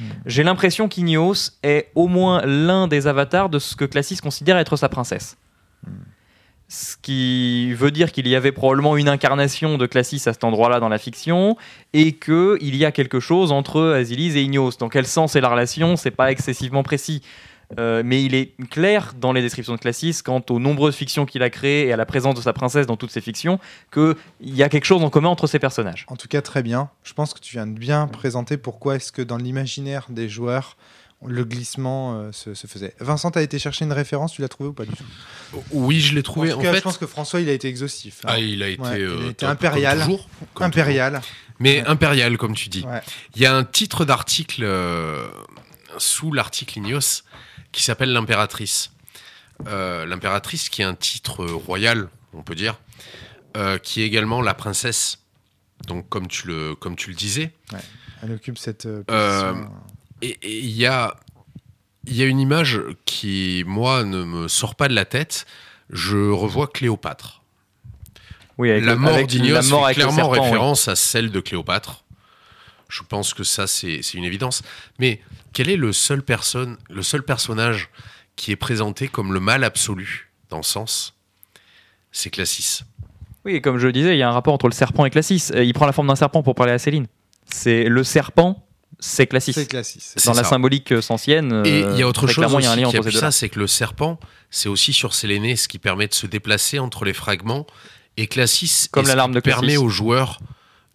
Hmm. J'ai l'impression qu'Ignos est au moins l'un des avatars de ce que Classis considère être sa princesse. Hmm. Ce qui veut dire qu'il y avait probablement une incarnation de Classis à cet endroit-là dans la fiction, et qu'il y a quelque chose entre Asilis et Ignos. Dans quel sens est la relation C'est pas excessivement précis. Euh, mais il est clair dans les descriptions de Classis, quant aux nombreuses fictions qu'il a créées et à la présence de sa princesse dans toutes ces fictions, qu'il y a quelque chose en commun entre ces personnages. En tout cas, très bien. Je pense que tu viens de bien présenter pourquoi est-ce que dans l'imaginaire des joueurs, le glissement euh, se, se faisait. Vincent, tu as été chercher une référence, tu l'as trouvé ou pas du tout? Oui, je l'ai trouvé. En tout En cas, fait, je pense que François, il a été exhaustif. hein. ah, il a été, Ouais, il euh, a été top, impérial. comme toujours, comme Impérial. toujours. Mais Ouais. impérial, comme tu dis. Ouais. Il y a un titre d'article euh, sous l'article Ignos qui s'appelle l'impératrice. Euh, l'impératrice qui est un titre royal, on peut dire, euh, qui est également la princesse Donc, comme tu le, comme tu le disais, Elle occupe cette euh, Euh, position. et il y a, il y a une image qui, moi, ne me sort pas de la tête. Je revois Cléopâtre. Oui, avec la mort avec d'Ignos la mort fait clairement serpent, oui. référence à celle de Cléopâtre. Je pense que ça, c'est c'est une évidence. Mais quel est le seul, personne, le seul personnage qui est présenté comme le mal absolu dans le sens? C'est Classis. Oui, et comme je le disais, il y a un rapport entre le serpent et Classis. Euh, Il prend la forme d'un serpent pour parler à Céline. C'est le serpent, c'est Classis. C'est C'est Dans la ça. symbolique euh, sancienne, Et euh, il y a autre très chose clairement, il y a un aussi lien qui entre ces appuie deux-là. ça, c'est que le serpent, c'est aussi sur Séléné, ce qui permet de se déplacer entre les fragments. Et Classis Comme l'alarme de Classis. permet aux joueurs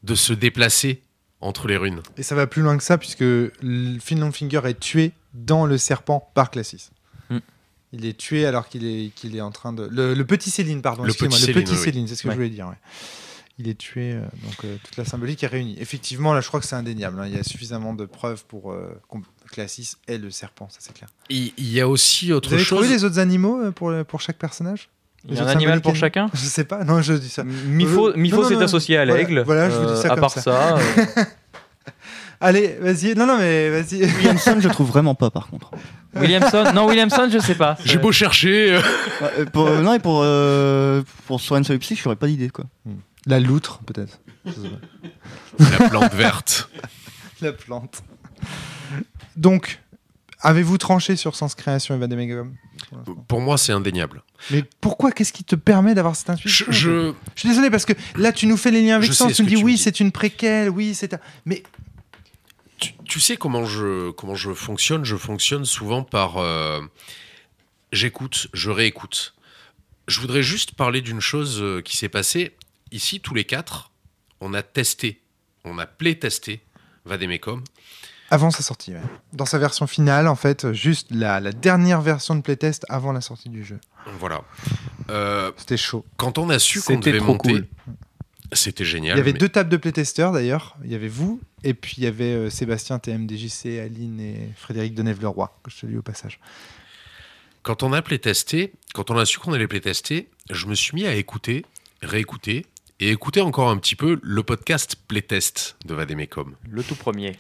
de se déplacer entre les runes. Et ça va plus loin que ça, puisque Finland Finger est tué dans le serpent par Classis. Hmm. Il est tué alors qu'il est, qu'il est en train de. Le, le petit Céline, pardon. Le excusez-moi, petit le Céline, petit oui. Céline, c'est ce que Ouais. je voulais dire. ouais. Il est tué, euh, donc euh, toute la symbolique est réunie. Effectivement, là, je crois que c'est indéniable. hein. Il y a suffisamment de preuves pour euh, Classis est le serpent, ça c'est clair. Il il y a aussi autre Vous avez chose. trouvé les autres animaux euh, pour, pour chaque personnage? Il y a un animal pour chacun Je sais pas, non, je dis ça. Mifo, Euh, Mifo s'est associé à Voilà, l'aigle. voilà, je vous dis ça à comme part ça. ça, euh, Allez, vas-y. Non, non, mais vas-y. Williamson, je trouve vraiment pas par contre. Williamson, non Williamson, je sais pas. J'ai beau chercher. euh, Ouais, euh, pour, euh, non, et pour, euh, pour Soren Solipsy, je n'aurais pas d'idée quoi. La loutre, peut-être. La plante verte. La plante. Donc, avez-vous tranché sur Sens Création et Vademegum Pour moi, c'est indéniable. Mais pourquoi? Qu'est-ce qui te permet d'avoir cette intuition? Je- Je suis désolé parce que là, tu nous fais les liens avec ce Tu me dis oui, c'est une préquelle, oui, c'est un. Mais tu, tu sais comment je, comment je fonctionne? Je fonctionne souvent par. euh, J'écoute, je réécoute. Je voudrais juste parler d'une chose euh, qui s'est passée. Ici, tous les quatre, on a testé, on a play-testé Vademecum. avant sa sortie, ouais. dans sa version finale, en fait, juste la, la dernière version de playtest avant la sortie du jeu. Voilà. Euh, C'était chaud. quand on a su qu'on C'était devait trop monter, cool. c'était génial. Il y avait mais- deux tables de playtesters d'ailleurs. Il y avait vous et puis il y avait euh, Sébastien TMDJC, Aline et Frédéric Denève-Leroy, que je salue au passage. Quand on a playtesté, quand on a su qu'on allait playtester, je me suis mis à écouter, réécouter et écouter encore un petit peu le podcast playtest de Vademecum. Le tout premier.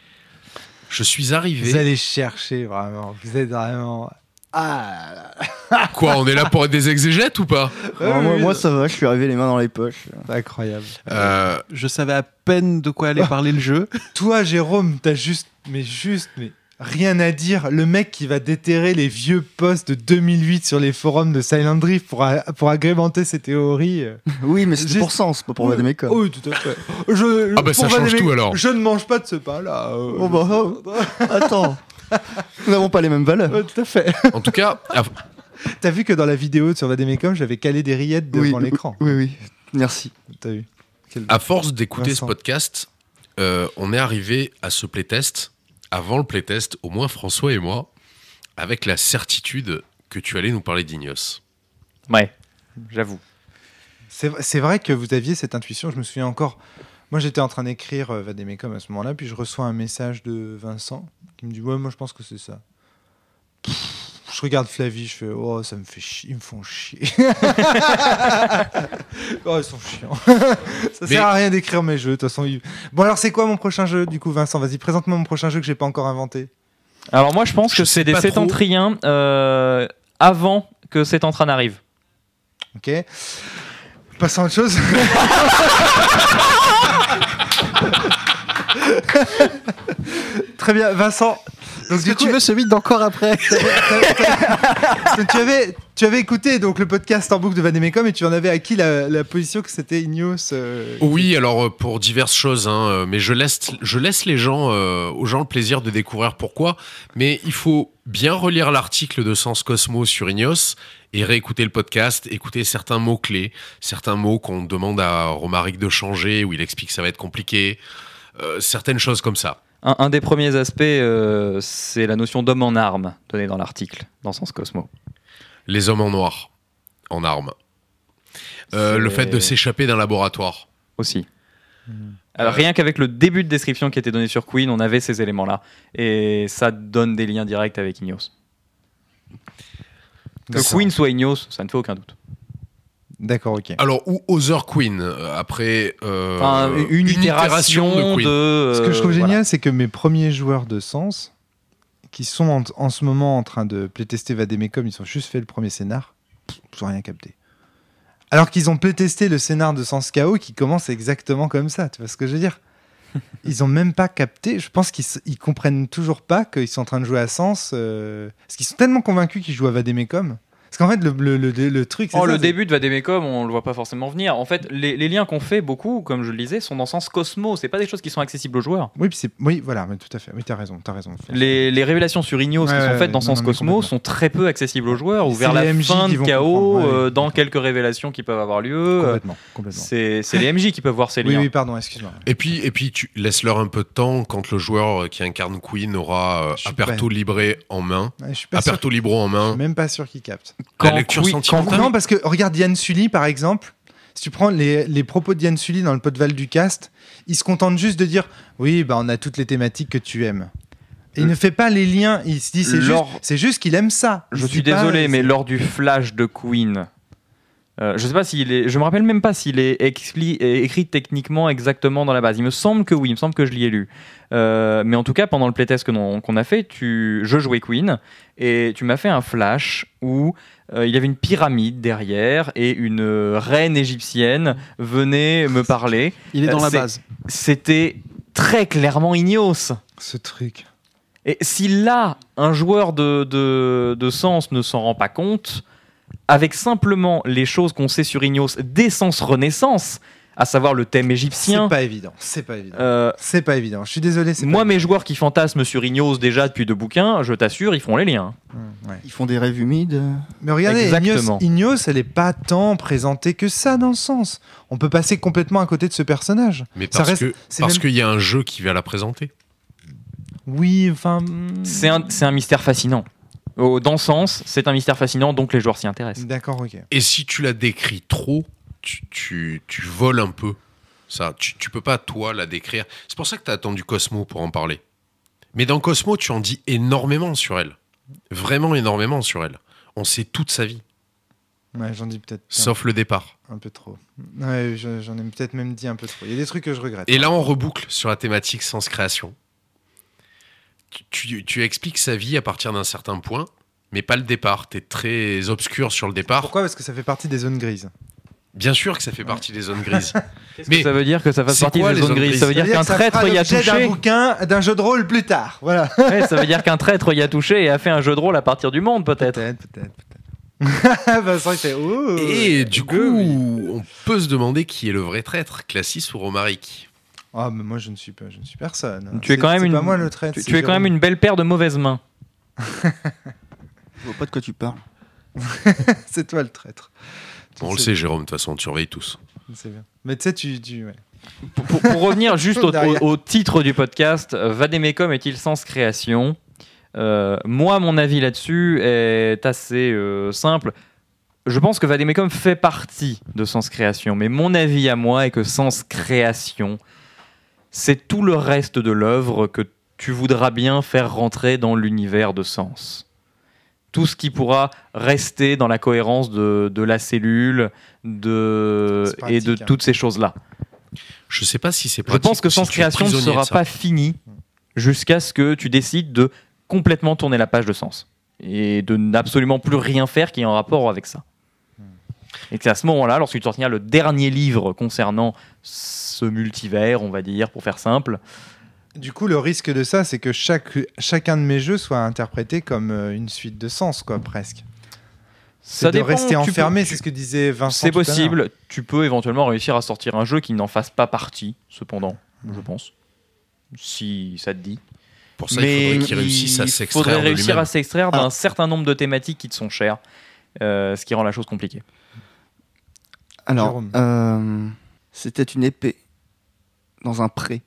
Je suis arrivé. Vous allez chercher vraiment. Vous êtes vraiment. Ah Quoi, on est là pour être des exégètes ou pas Alors, moi, moi, ça va, je suis arrivé les mains dans les poches. C'est incroyable. Euh, Je savais à peine de quoi allait parler le jeu. Toi, Jérôme, t'as juste, mais juste, mais rien à dire. Le mec qui va déterrer les vieux posts de 2008 sur les forums de Silent Drift pour, pour agrémenter ses théories. Oui, mais c'était Juste- pour Sens, pas pour Oui. Vademecum. Oui, tout à fait. Je, Ah bah, ça change tout, alors. Je ne mange pas de ce pain-là. euh. Oh bah, oh. Attends, nous n'avons pas les mêmes valeurs. Ouais, tout à fait. en tout cas, T'as vu que dans la vidéo sur Vademecum, j'avais calé des rillettes devant oui, l'écran. Oui, oui, merci. T'as vu Quel- à force d'écouter ce podcast, euh, on est arrivé à ce playtest, avant le playtest, au moins François et moi, avec la certitude que tu allais nous parler d'Ignos. Ouais, j'avoue. C'est c'est vrai que vous aviez cette intuition. Je me souviens encore. Moi, j'étais en train d'écrire euh, Vademecum à ce moment-là, puis je reçois un message de Vincent qui me dit Ouais, moi, je pense que c'est ça. Pff, Je regarde Flavie, je fais Oh, ça me fait chier. Ils me font chier. oh, ils sont chiants. ça Mais- sert à rien d'écrire mes jeux, de toute façon. ils- Bon, alors, c'est quoi mon prochain jeu, du coup, Vincent? Vas-y, présente-moi mon prochain jeu que j'ai pas encore inventé. Alors moi je pense Je que c'est des sétentriens euh, avant que Sétentrain n'arrive. Ok Passons à autre chose. Très bien, Vincent. Donc, Est-ce du que coup, tu veux celui d'encore après tu, avais, tu avais écouté donc, le podcast en boucle de Vademecum et tu en avais acquis la, la position que c'était Ignos. euh, Oui, alors euh, pour diverses choses, hein, euh, mais je laisse, je laisse les gens, euh, aux gens le plaisir de découvrir pourquoi. Mais il faut bien relire l'article de Sens Cosmo sur Ignos et réécouter le podcast, écouter certains mots clés, certains mots qu'on demande à Romaric de changer, où il explique que ça va être compliqué, euh, certaines choses comme ça. Un, un des premiers aspects, euh, c'est la notion d'homme en armes donnée dans l'article, dans Sens Cosmo. Les hommes en noir, en armes. Euh, le fait de s'échapper d'un laboratoire. Aussi. Alors, Euh, rien qu'avec le début de description qui était donné sur Queen, on avait ces éléments-là. Et ça donne des liens directs avec Ignos. Que. Queen soit Ignos, ça ne fait aucun doute. D'accord, ok. Alors, ou Other Queen, euh, après euh, Enfin, une, itération, de. Queen. Ce que je trouve euh, génial, voilà. c'est que mes premiers joueurs de Sens, qui sont en, en ce moment en train de playtester Vademecum, ils ont juste fait le premier scénar, ils ont rien capté. Alors qu'ils ont playtesté le scénar de Sens KO qui commence exactement comme ça, tu vois ce que je veux dire? Ils ont même pas capté, je pense qu'ils comprennent toujours pas qu'ils sont en train de jouer à Sens, euh, parce qu'ils sont tellement convaincus qu'ils jouent à Vademecum. Parce qu'en fait, le, le, le, le truc, c'est Oh, ça, le début de Vademecum, on le voit pas forcément venir. En fait, les, les liens qu'on fait beaucoup, comme je le disais, sont dans le sens cosmo. C'est pas des choses qui sont accessibles aux joueurs. Oui, puis c'est- oui, voilà, mais tout à fait. Oui, t'as raison, t'as raison. Les, les révélations sur Ignos Ouais, qui sont faites dans non, Sens non, mais Cosmo complètement. sont très peu accessibles aux joueurs, ou vers la MJ fin de ouais, euh, dans quelques révélations qui peuvent avoir lieu. Complètement, complètement. C'est c'est les MJ qui peuvent voir ces Oui, liens. oui, pardon, excuse-moi. Et puis, et puis tu laisses-leur un peu de temps quand le joueur qui incarne Queen aura euh, Je Aperto Libre en main. Ouais, je suis pas sûr Aperto Libro en Je main. suis même pas sûr qu'il capte. La lecture sentimentale. Non, parce que regarde Yann Sully, par exemple. Si tu prends les, les propos de Yann Sully dans le podval du cast, il se contente juste de dire Oui, bah, on a toutes les thématiques que tu aimes. Et il Euh, ne fait pas les liens. Il se dit C'est juste, juste qu'il aime ça. Je suis pas, désolé, mais lors du flash de Queen, euh, je sais pas s'il est, je me rappelle même pas s'il est expli- écrit techniquement exactement dans la base. Il me semble que oui, il me semble que je l'y ai lu. Euh, mais en tout cas, pendant le playtest qu'on a fait, tu, je jouais Queen et tu m'as fait un flash où euh, il y avait une pyramide derrière et une reine égyptienne venait me parler. Il est dans la base. C'était très clairement Ignos. Ce truc. Et si là, un joueur de, de, de Sens ne s'en rend pas compte, avec simplement les choses qu'on sait sur Ignos dès Sens Renaissance, à savoir le thème C'est égyptien, pas évident. C'est pas évident. euh, C'est pas évident. Je suis désolé. c'est moi, pas mes joueurs qui fantasment sur Ignos déjà depuis deux bouquins, je t'assure, ils font les liens. ouais. Ils font des rêves humides. Mais regardez. Ignos, Ignos, elle est pas tant présentée que ça dans le sens. On peut passer complètement à côté de ce personnage. Mais parce reste- que c'est parce même- qu'il y a un jeu qui va la présenter. Oui, enfin. hum, C'est un, c'est un mystère fascinant. Dans Sens, c'est un mystère fascinant, donc les joueurs s'y intéressent. D'accord, ok. Et si tu la décris trop, tu, tu, tu voles un peu. Ça, tu, tu peux pas, toi, la décrire. C'est pour ça que tu as attendu Cosmo pour en parler. Mais dans Cosmo, tu en dis énormément sur elle. Vraiment énormément sur elle. On sait toute sa vie, Ouais, j'en dis peut-être sauf le départ. un, peu trop. Ouais, je- j'en ai peut-être même dit un peu trop. Il y a des trucs que je regrette. Et là, on reboucle sur la thématique sens création. Tu, expliques sa vie à partir d'un certain point, mais pas le départ. Tu es très obscur sur le départ. Pourquoi? Parce que ça fait partie des zones grises. Bien sûr que ça fait partie des zones grises. Mais que ça veut dire que ça fasse partie quoi, des zones zones grises? Ça veut dire qu'un traître y a l'objet d'un touché bouquin, d'un jeu de rôle plus tard. Voilà. Ouais, Ça veut dire qu'un traître y a touché et a fait un jeu de rôle à partir du monde, peut-être. Peut-être, peut-être. Vincent, fait Oh Et du coup, oui. on peut se demander qui est le vrai traître, Classis ou Romaric? Ah, mais moi, je ne suis pas, je ne suis personne. Tu es C'est- quand même c'est une- pas moi le traître. Tu, c'est tu es quand même une belle paire de mauvaises mains. Je vois pas de quoi tu parles. C'est toi le traître. Tu On le sais, sait, Jérôme, de toute façon, on te surveille tous. C'est bien. Mais tu sais, tu. tu ouais. Pour, pour- pour revenir juste au, Derrière. au- au titre du podcast, euh, Vademecum est-il sens création? Euh, Moi, mon avis là-dessus est assez euh, simple. Je pense que Vademecum fait partie de Sens Création, mais mon avis à moi est que Sens Création, c'est tout le reste de l'œuvre que tu voudras bien faire rentrer dans l'univers de Sens. Tout ce qui pourra rester dans la cohérence de, de la cellule de, et de hein. toutes ces choses-là. Je sais pas si c'est Je pense que si Sens Création ne sera pas fini jusqu'à ce que tu décides de complètement tourner la page de Sens et de n'absolument plus rien faire qui est en rapport avec ça. Et que c'est à ce moment-là, lorsque tu sortiras le dernier livre concernant ce multivers, on va dire, pour faire simple, Du coup, le risque de ça, c'est que chaque, chacun de mes jeux soit interprété comme euh, une suite de sens, quoi, presque. ça de dépend. rester enfermé, c'est ce que disait Vincent. C'est possible. Tu peux éventuellement réussir à sortir un jeu qui n'en fasse pas partie, cependant, je pense. Si ça te dit. Pour ça, Mais il faudrait qu'il réussisse à il s'extraire faudrait de réussir à s'extraire d'un Ah. certain nombre de thématiques qui te sont chères, euh, ce qui rend la chose compliquée. Alors, euh, c'était une épée dans un pré.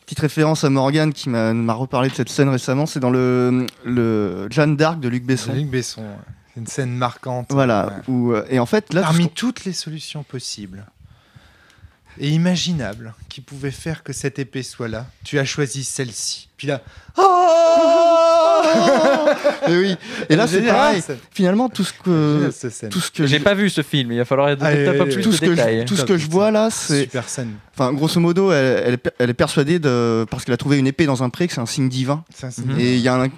Petite référence à Morgan qui m'a reparlé de cette scène récemment, c'est dans le, le Jeanne d'Arc de Luc Besson. Luc Besson, ouais. c'est une scène marquante. Voilà. Ouais. Où, euh, et en fait, là, Parmi toutes les solutions possibles et imaginables qui pouvaient faire que cette épée soit là, tu as choisi celle-ci. Puis là, oh Et oui. Et là, c'est pareil. Finalement, tout ce que, génial, tout ce que J'ai je- pas vu ce film, il va falloir donner Allez, un peu allez, plus tout de ce que détails. je, tout ce que je vois là, c'est, Super scène. enfin, grosso modo, elle, elle est elle est persuadée de, parce qu'elle a trouvé une épée dans un pré, que c'est un signe divin. Mhm. Et il y a, un,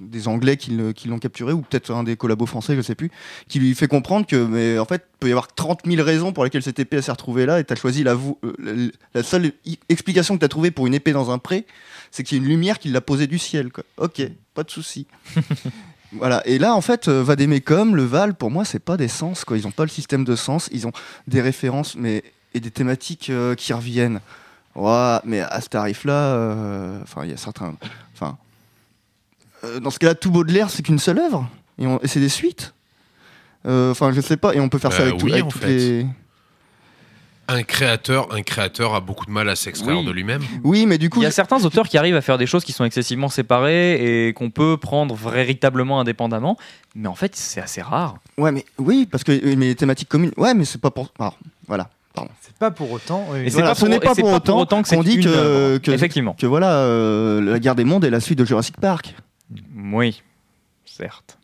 des Anglais qui, l'ont capturé, ou peut-être un des collabos français, je sais plus, qui lui fait comprendre que, mais en fait, il peut y avoir 30 000 raisons pour lesquelles cette épée s'est retrouvée là, et tu as choisi la, euh, la, la seule explication que tu as trouvée pour une épée dans un pré, c'est qu'il y a une lumière qui l'a posée du ciel. Quoi. Ok, pas de souci. Voilà, et là en fait, euh, Vademecum, le Val, pour moi, c'est pas des sens, quoi. Ils ont pas le système de sens, ils ont des références, mais et des thématiques euh, qui reviennent. Ouais, mais à ce tarif-là, euh, enfin, il y a certains. Enfin, euh, dans ce cas-là, tout Baudelaire, c'est qu'une seule œuvre, et, on- et c'est des suites. Euh, Enfin, je sais pas, et on peut faire ça Bah avec, tout- oui, avec en toutes fait. les. Un créateur, un créateur a beaucoup de mal à s'extraire Oui. de lui-même. Oui, mais du coup, Il y a certains auteurs qui arrivent à faire des choses qui sont excessivement séparées et qu'on peut prendre véritablement indépendamment, mais en fait c'est assez rare. ouais, mais oui, parce que mais les thématiques communes. Ouais, mais c'est pas pour. alors, voilà. C'est pas pour autant. oui. Et c'est Voilà, pas ce n'est pas pour autant que c'est qu'on dit que- œuvre. que- Effectivement. Que voilà, euh, la guerre des mondes est la suite de Jurassic Park. Oui, certes.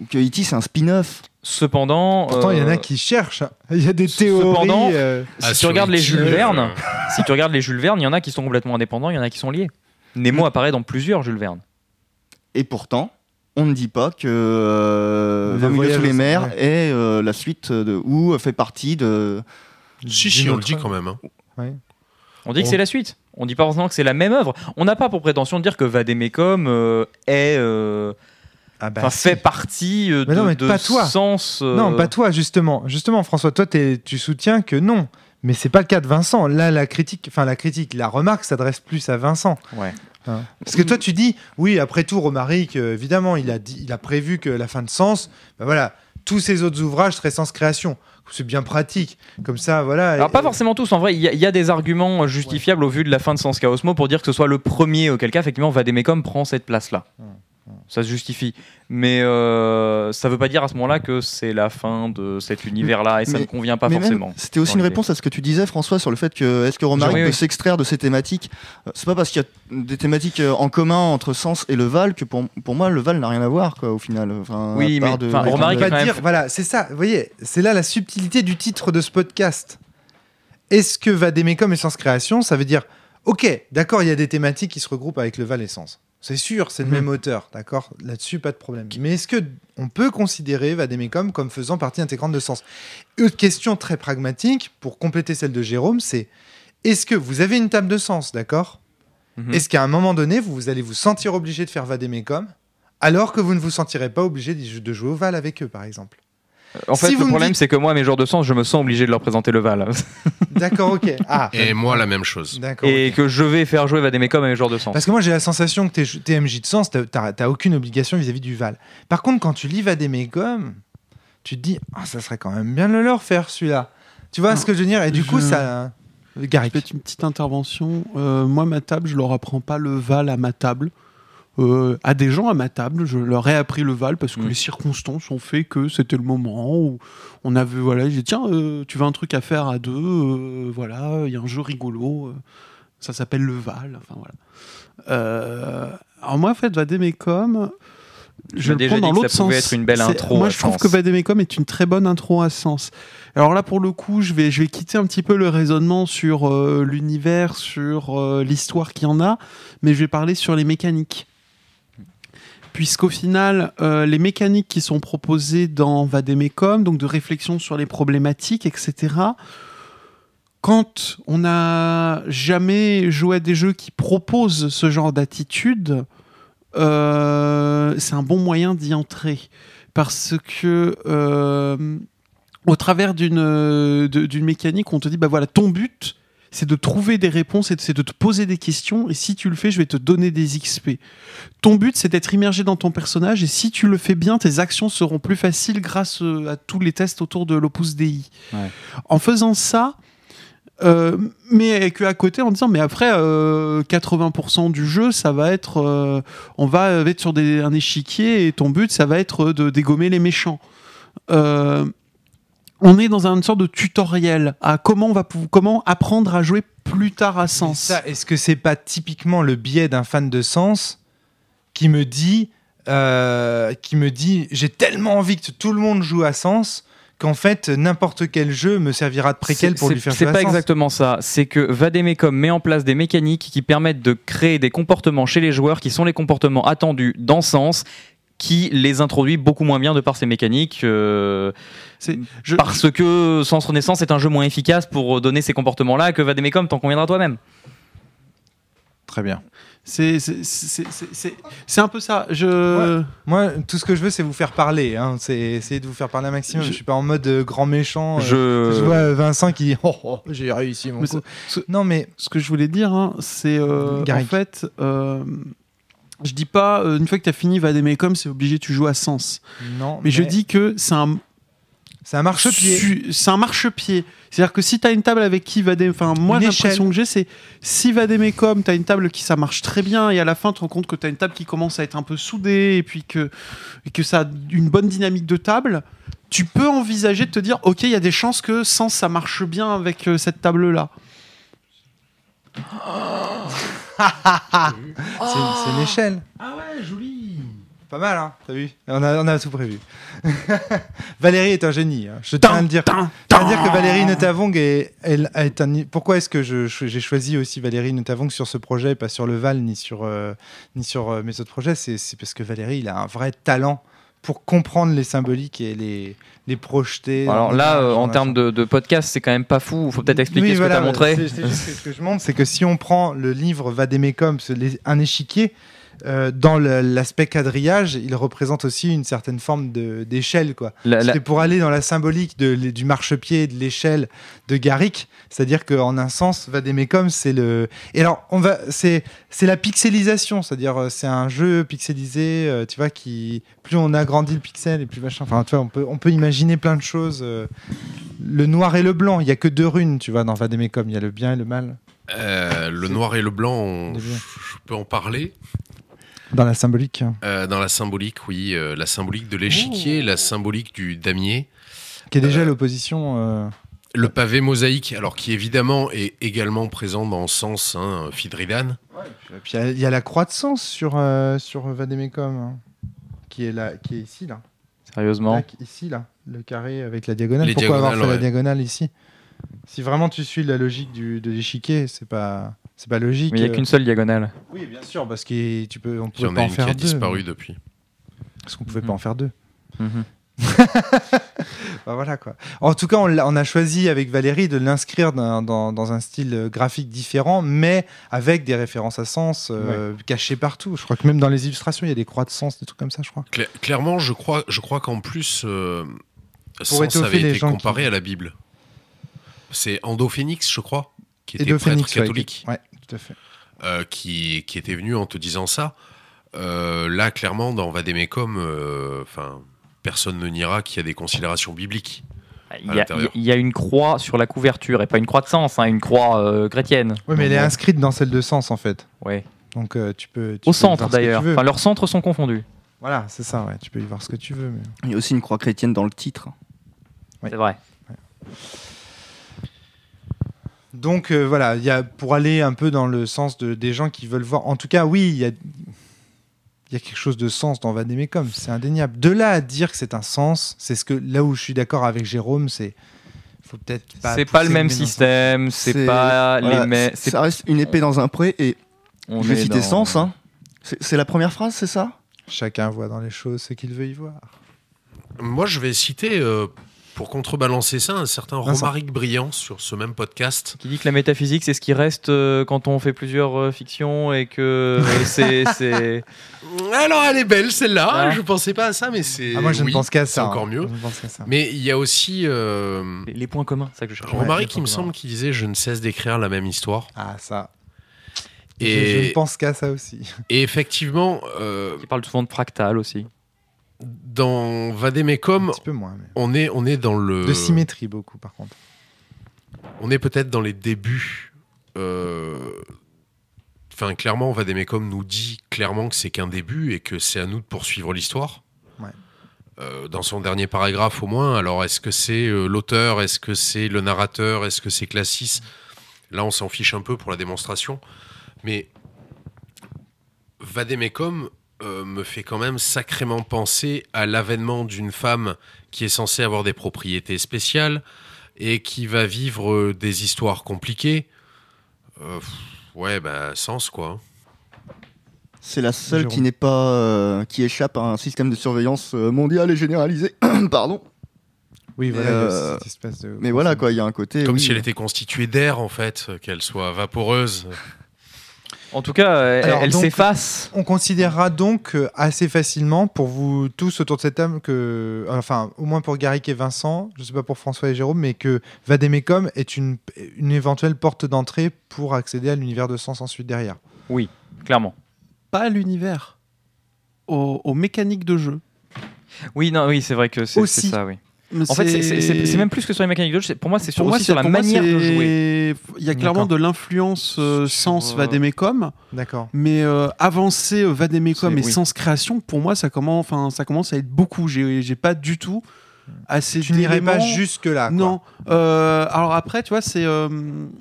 Ou que E.T. c'est un spin-off. Cependant, Pourtant, il y en euh, a qui cherchent. hein. Il y a des Cependant, théories. euh, si Ah, tu sur regardes les Jules euh, Verne, si tu regardes les Jules Verne, il y en a qui sont complètement indépendants, il y en a qui sont liés. Nemo apparaît dans plusieurs Jules Verne. Et pourtant, on ne dit pas que euh, Le 20 milieux voyage sous les mers ouais. est euh, la suite de ou fait partie de. Si, si, on le dit quand même. hein. On dit que c'est la suite. On dit pas forcément que c'est la même œuvre. On n'a pas pour prétention de dire que Vademecum euh, est euh, Ah bah, enfin, si. fait partie euh, Mais non, de, mais de pas toi. sens. euh, Non, pas toi, justement. Justement, François, toi, tu soutiens que non. Mais c'est pas le cas de Vincent. Là, la critique, enfin la critique, la remarque s'adresse plus à Vincent. Ouais. Hein. Parce que toi, tu dis, oui, après tout, Romaric, euh, évidemment, il a, dit, il a prévu que la fin de Sens, ben voilà, tous ses autres ouvrages seraient sans création. C'est bien pratique. Comme ça, voilà. Alors pas forcément tous, en vrai, il y, a- il y a des arguments justifiables au vu de la fin de Sens Chaosmo pour dire que ce soit le premier, auquel cas effectivement Vademecum prend cette place-là. Ça se justifie. Mais euh, ça veut pas dire à ce moment-là que c'est la fin de cet univers-là et ça Mais- ne convient pas forcément. C'était aussi une réponse à ce que tu disais, François, sur le fait que est-ce que Romaric Oui, peut oui. s'extraire de ces thématiques Euh, C'est pas parce qu'il y a des thématiques euh, en commun entre Sens et le Val que pour, pour moi le Val n'a rien à voir, quoi, au final. Enfin, Oui, à part mais- de- Romaric même dire, voilà, c'est ça. Vous voyez, c'est là la subtilité du titre de ce podcast. Est-ce que Vademecum et Sens Création, ça veut dire, ok, d'accord, il y a des thématiques qui se regroupent avec le Val et Sens. C'est sûr, c'est le Mhm. même auteur, d'accord? Là-dessus, pas de problème. Mais est-ce que on peut considérer Vademecum comme faisant partie intégrante de Sens? Autre question très pragmatique, pour compléter celle de Jérôme, c'est est-ce que vous avez une table de Sens, d'accord? Mhm. Est-ce qu'à un moment donné, vous, vous allez vous sentir obligé de faire Vademecum alors que vous ne vous sentirez pas obligé de jouer au Val avec eux, par exemple? En fait, si le me problème, dites- c'est que moi, mes jours de sens, je me sens obligé de leur présenter le Val. D'accord, ok. Ah, Et moi, la même chose. d'accord. Et que je vais faire jouer Vademecum à mes jours de sens. Parce que moi, j'ai la sensation que t'es MJ de sens, t'as- aucune obligation vis-à-vis du Val. Par contre, quand tu lis Vademecum, tu te dis, ah, ça serait quand même bien de le leur faire celui-là. Tu vois Non, ce que je veux dire? Et du coup, je- ça. Garrick. Peut-être une petite intervention. Euh, moi, ma table, je leur apprends pas le Val à ma table. Euh, à des gens à ma table, je leur ai appris le Val parce que Mm. les circonstances ont fait que c'était le moment où on avait voilà, j'ai dit tiens, euh, tu veux un truc à faire à deux, euh, voilà, il y a un jeu rigolo, ça s'appelle le Val, enfin voilà. Alors moi, en fait, Vademecum, je le prends dans l'autre sens. être une belle intro Moi, je trouve Sens. que Vademecum est une très bonne intro à Sens. Alors là, pour le coup, je vais, je vais quitter un petit peu le raisonnement sur euh, l'univers, sur euh, l'histoire qu'il y en a, mais je vais parler sur les mécaniques. Puisqu'au final, euh, les mécaniques qui sont proposées dans Vademecum, donc de réflexion sur les problématiques, etc., quand on n'a jamais joué à des jeux qui proposent ce genre d'attitude, euh, c'est un bon moyen d'y entrer. Parce que euh, au travers d'une mécanique, on te dit, bah voilà, ton but, c'est de trouver des réponses et c'est de te poser des questions. Et si tu le fais, je vais te donner des XP. Ton but, c'est d'être immergé dans ton personnage. Et si tu le fais bien, tes actions seront plus faciles grâce euh, à tous les tests autour de l'Opus Dei. Ouais. En faisant ça, euh, mais que à côté en disant mais après euh, 80% du jeu ça va être euh, on va être sur des, un échiquier et ton but ça va être de dégommer les méchants Euh, on est dans une sorte de tutoriel à comment on va comment apprendre à jouer plus tard à sens ça, est-ce que c'est pas typiquement le biais d'un fan de sens qui me dit, euh, qui me dit, j'ai tellement envie que tout le monde joue à Sens qu'en fait n'importe quel jeu me servira de préquel C'est- pour c'est- lui faire C'est jouer à pas Sens. exactement ça. C'est que Vademecum met en place des mécaniques qui permettent de créer des comportements chez les joueurs qui sont les comportements attendus dans Sens qui les introduit beaucoup moins bien de par ces mécaniques euh, je- parce que Sens Renaissance est un jeu moins efficace pour donner ces comportements-là que Vademecum t'en conviendra toi-même. Très bien. C'est un peu ça. Je... Moi, tout ce que je veux, c'est vous faire parler. Hein. C'est essayer de vous faire parler un maximum. Je, Je- suis pas en mode euh, grand méchant. euh, Je... Vois Vincent qui dit oh, oh, j'ai réussi mon Mais coup. ce- Non mais ce que je voulais dire, hein, c'est euh, en fait, euh, je dis pas euh, une fois que tu as fini Vademecum, c'est obligé tu joues à Sens. non. Mais, je dis que c'est un c'est un marchepied. C'est un marchepied. C'est-à-dire que si tu as une table avec qui Vadem, enfin moi l'impression que j'ai c'est si Vademecum, tu as une table qui ça marche très bien et à la fin tu te rends compte que tu as une table qui commence à être un peu soudée et puis que et que ça a une bonne dynamique de table, tu peux envisager de te dire OK, il y a des chances que Sens ça marche bien avec euh, cette table là. C'est c'est une échelle. Ah ouais, joli. Pas mal, hein T'as vu? On a, on a tout prévu. Valérie est un génie. hein. Je tiens à le dire. Je tiens à dire que Valérie Netavong est, elle, est un. Pourquoi est-ce que j'ai choisi aussi Valérie Netavong sur ce projet, et pas sur le Val ni sur euh, ni sur euh, mes autres projets? C'est c'est parce que Valérie, il a un vrai talent pour comprendre les symboliques et les les projeter. Alors là, euh, en termes de, de podcast, c'est quand même pas fou. Faut peut-être expliquer Oui, ce voilà, que tu as montré. c'est- c'est juste que ce que je montre, c'est que si on prend le livre les- un échiquier, euh, dans l'aspect quadrillage, il représente aussi une certaine forme d'échelle. quoi. La- C'était pour aller dans la symbolique de, du marchepied, de l'échelle de Garrick. C'est-à-dire qu'en un sens, Vademecum, c'est le. Et alors, on va, c'est, la pixelisation, c'est-à-dire euh, c'est un jeu pixelisé, euh, tu vois, qui plus on agrandit le pixel et plus machin. Enfin, tu vois, on peut, on peut imaginer plein de choses. euh, le noir et le blanc, il y a que deux runes, tu vois, dans Vademecum. Il y a le bien et le mal Euh, le noir et le blanc, on- je peux en parler. Dans la symbolique. Euh, dans la symbolique, oui, euh, la symbolique de l'échiquier, la symbolique du damier, Qui est déjà l'opposition. euh, le pavé mosaïque, alors qui évidemment est également présent dans Sens, hein, Fidridan. Et puis il y a- il y, a la croix de sens sur, euh, sur Vademecum, hein, qui, est là, qui est ici, là. Sérieusement. Ici, là. Le carré avec la diagonale. Les Pourquoi avoir fait la diagonale ici? Si vraiment tu suis la logique du, de l'échiquier, c'est pas, c'est pas logique. Mais il n'y a euh. qu'une seule diagonale. Oui, bien sûr, parce que tu peux, on Il y pouvait en pas a en une qui faire a deux. disparu depuis. Parce qu'on pouvait Mhm. pas en faire deux. Mhm. Bah, voilà quoi. En tout cas, on, a choisi avec Valérie de l'inscrire dans, dans- dans un style euh, graphique différent, mais avec des références à sens euh, cachées partout. Je crois que même dans les illustrations, il y a des croix de sens, des trucs comme ça, je crois. Cla- clairement, je crois, je crois qu'en plus, euh, Sens avait été comparé qui- à la Bible. C'est Endophénix, je crois, qui était prêtre Phoenix, ouais, catholique, Ouais, tout à fait. euh, qui, qui était venu en te disant ça. Euh, là, clairement, dans Vademecum, euh, enfin, personne ne niera qu'il y a des considérations bibliques. Il y, a, l'intérieur. il y a une croix sur la couverture et pas une croix de sens, hein, une croix euh, chrétienne. Oui, mais elle est inscrite dans celle de sens en fait. ouais. Donc euh, tu peux. tu Au peux centre d'ailleurs. Enfin, leurs centres sont confondus. Voilà, c'est ça, ouais. Tu peux y voir ce que tu veux. mais- Il y a aussi une croix chrétienne dans le titre. Oui. C'est vrai. Donc euh, voilà, il y a, pour aller un peu dans le sens de, des gens qui veulent voir. En tout cas, oui, il y a, il y a quelque chose de sens dans Vademecum, c'est indéniable. De là à dire que c'est un sens, c'est ce que là où je suis d'accord avec Jérôme, c'est faut peut-être pas. C'est pas le même système, c'est pas voilà, les mêmes. Ça reste une épée dans un pré et on je vais citer dans- sens. Hein. C'est c'est la première phrase, c'est ça? Chacun voit dans les choses ce qu'il veut y voir. Moi, je vais citer, euh, pour contrebalancer ça, un certain Vincent. Romaric Briand sur ce même podcast. Qui dit que la métaphysique, c'est ce qui reste euh, quand on fait plusieurs euh, fictions et que euh, c'est. c'est- Alors, elle est belle celle-là. Ah. Je pensais pas à ça, mais c'est. Ah, moi, je oui, ne pense qu'à c'est ça. encore hein. mieux. Je ne pense qu'à ça. Mais il y a aussi euh, les points communs, c'est ça que je cherche. Ouais, Romaric, c'est il me semble, qui disait Je ne cesse d'écrire la même histoire. Ah, ça. Et, Je, je ne pense qu'à ça aussi. et effectivement, euh, Qui parle souvent de fractal aussi. Dans Vademecum, mais- on est, on est dans le. De symétrie, beaucoup, par contre. on est peut-être dans les débuts. euh, Enfin, clairement, Vademecum nous dit clairement que c'est qu'un début et que c'est à nous de poursuivre l'histoire. Ouais. Euh, dans son dernier paragraphe, au moins. Alors, est-ce que c'est euh, l'auteur Est-ce que c'est le narrateur Est-ce que c'est Classis? Là, on s'en fiche un peu pour la démonstration. Mais Vademecum euh, me fait quand même sacrément penser à l'avènement d'une femme qui est censée avoir des propriétés spéciales et qui va vivre euh, des histoires compliquées. Euh, ouais, bah, sens quoi. C'est la seule Jérôme. qui n'est pas euh, qui échappe à un système de surveillance mondial et généralisé. Pardon. Oui, voilà, euh, cette espèce de. Mais voilà quoi, il y a un côté. Comme oui, si elle était constituée d'air, en fait, qu'elle soit vaporeuse. En tout cas, elle, Alors, elle donc- s'efface. On considérera donc euh, assez facilement pour vous tous autour de cette table que, enfin, au moins pour Garrick et Vincent, je sais pas pour François et Jérôme, mais que Vademecum est une, une éventuelle porte d'entrée pour accéder à l'univers de Sens ensuite derrière. Clairement. Pas à l'univers, aux, aux mécaniques de jeu. Oui, non, oui, c'est vrai que c'est Aussi. c'est ça, oui. En fait, c'est- même plus que sur les mécaniques de jeu. Pour moi, c'est sur, aussi sur la manière de jouer. Il y a clairement D'accord. de l'influence euh, sens euh, Vademecum, D'accord. mais euh, avancer euh, Vademecum et oui. sens création, pour moi, ça commence, enfin, ça commence à être beaucoup. J'ai pas du tout assez. Tu n'irais pas jusque là. quoi. Non. Euh, alors après, tu vois, c'est. euh,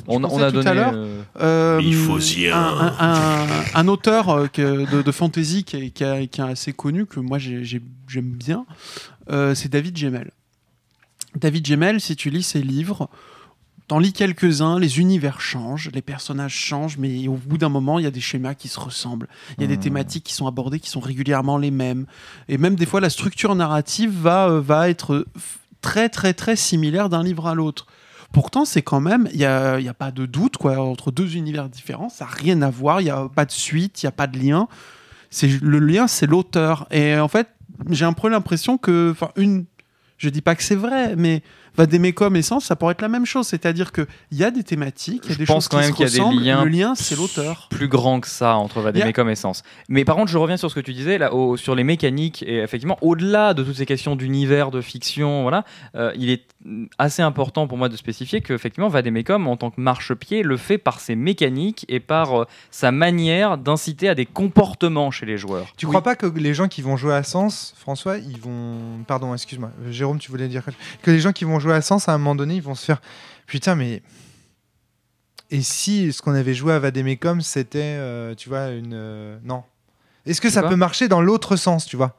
On, a tout donné. euh, euh, Il faut y un, un, un- un auteur euh, que- de, de fantasy qui est, qui est- qui est assez connu, que moi j'ai- j'ai- j'aime bien, euh, c'est David Gemmel. David Gemmel, si tu lis ses livres, t'en lis quelques-uns, les univers changent, les personnages changent, mais au bout d'un moment, il y a des schémas qui se ressemblent. Il y a des Hmm. thématiques qui sont abordées qui sont régulièrement les mêmes. Et même des fois, la structure narrative va, euh, va être très, très, très similaire d'un livre à l'autre. Pourtant, c'est quand même, il n'y a, y a pas de doute quoi, entre deux univers différents, ça n'a rien à voir, il n'y a pas de suite, il n'y a pas de lien. C'est Le lien, c'est l'auteur. Et en fait, j'ai un peu l'impression que, enfin, une, je dis pas que c'est vrai, mais Vademecum et Sens, ça pourrait être la même chose. C'est-à-dire qu'il y a des thématiques, il y a Je des pense choses quand qui même qu'il y a des ressemblent, liens Le lien, c'est l'auteur. plus grand que ça entre Vademecum et Sens. Mais par contre, je reviens sur ce que tu disais là, au- sur les mécaniques et effectivement, au-delà de toutes ces questions d'univers, de fiction, voilà, euh, il est assez important pour moi de spécifier que effectivement, Vademecum en tant que marchepied le fait par ses mécaniques et par euh, sa manière d'inciter à des comportements chez les joueurs. Tu crois pas que les gens qui vont jouer à Sens, François, ils vont. Pardon, excuse-moi. Jérôme, tu voulais dire quelque chose? Que les gens qui vont jouer à Sens, à un moment donné, ils vont se faire. Putain, mais. Et si ce qu'on avait joué à Vademecum, c'était, euh, tu vois, une. euh, Non. Est-ce que ça peut marcher dans l'autre sens, tu vois?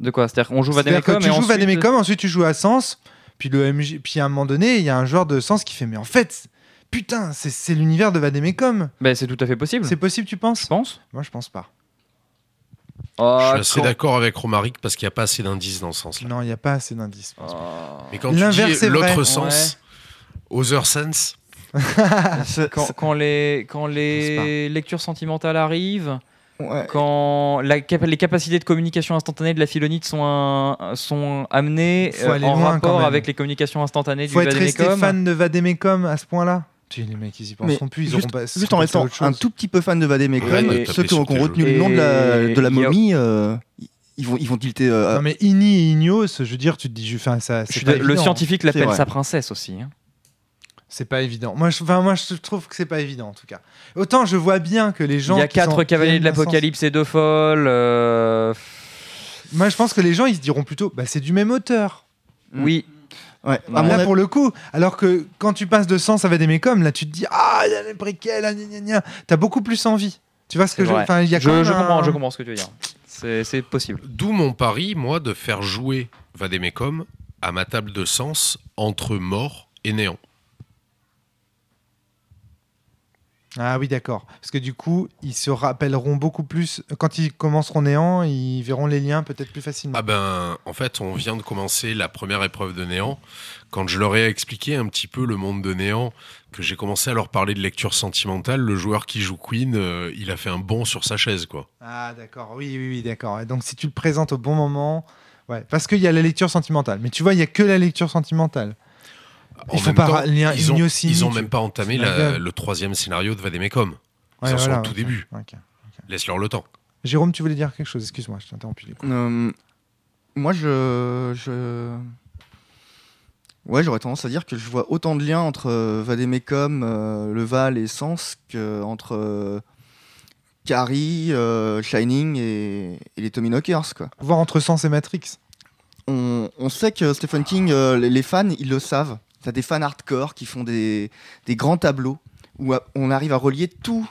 De quoi? C'est-à-dire qu'on joue Vademecum tu et joues ensuite... Vademecum, ensuite tu joues à Sens, puis le MJ, puis à un moment donné, il y a un joueur de Sens qui fait mais en fait, putain, c'est- l'univers de Vademecum. Ben, c'est tout à fait possible. C'est possible, tu Je penses pense. Moi, je pense pas. Oh, Je suis assez d'accord avec Romaric parce qu'il n'y a pas assez d'indices dans ce sens-là. Non, il n'y a pas assez d'indices. Oh. Mais quand tu dis l'autre sens, other sense, Quand, quand les, quand les lectures sentimentales arrivent, ouais. quand la les capacités de communication instantanée de la philonite sont, un- sont amenées Faut euh, en rapport avec les communications instantanées Faut du être resté fan de Vademecum à ce point-là. Les mecs, ils y penseront Mais plus. Ils juste, auront pas. juste en restant un tout petit peu fan de Vademecum, taper ceux qui sur ont tes retenu le nom de la, de momie, euh, ils vont ils vont tilter. euh, Non, mais Ini et Ignos, je veux dire, tu te dis, je- enfin, ça, Je c'est suis pas de- le scientifique l'appelle sa princesse aussi. hein. C'est pas évident. Moi, je, enfin, moi, je trouve que c'est pas évident en tout cas. Autant je vois bien que les gens. Il y a quatre cavaliers de l'apocalypse et deux folles. euh, Moi, je pense que les gens, ils se diront plutôt, bah, c'est du même auteur. Oui, ouais. Mon là, pour le coup, alors que quand tu passes de Sens à Vademecum, là, tu te dis, ah, il y a les préquels, ah, gna, gna, gna. t'as beaucoup plus envie. Tu vois ce que je. vrai. Enfin, il y a je, je un- comprends, je comprends ce que tu veux dire. C'est c'est possible. d'où mon pari, moi, de faire jouer Vademecum à ma table de sens entre mort et néant. Ah oui, d'accord. Parce que du coup, ils se rappelleront beaucoup plus. Quand ils commenceront néant, ils verront les liens peut-être plus facilement. Ah ben, en fait, on vient de commencer la première épreuve de néant. Quand je leur ai expliqué un petit peu le monde de néant, que j'ai commencé à leur parler de lecture sentimentale, le joueur qui joue Queen, euh, il a fait un bond sur sa chaise, quoi. Ah d'accord, oui, oui, oui, d'accord. Et Donc si tu le présentes au bon moment, ouais, parce qu'il y a la lecture sentimentale. Mais tu vois, il y a que la lecture sentimentale. Il faut pas temps, ils ont, Ignocini, ils ont tu- même pas entamé la le troisième scénario de Vademecum. Ils Ouais, en sont au tout début. Laisse-leur le temps. Jérôme, tu voulais dire quelque chose? Excuse-moi, je t'ai interrompu. Euh, moi, je, je... Ouais, j'aurais tendance à dire que je vois autant de liens entre euh, Vademecum, euh, Le Val et Sens qu'entre euh, Carrie, euh, Shining et, et les Tommy Knockers, quoi. Voir entre Sens et Matrix. On, on sait que Stephen King, euh, les, les fans, ils le savent. T'as des fans hardcore qui font des, des grands tableaux où on arrive à relier tout,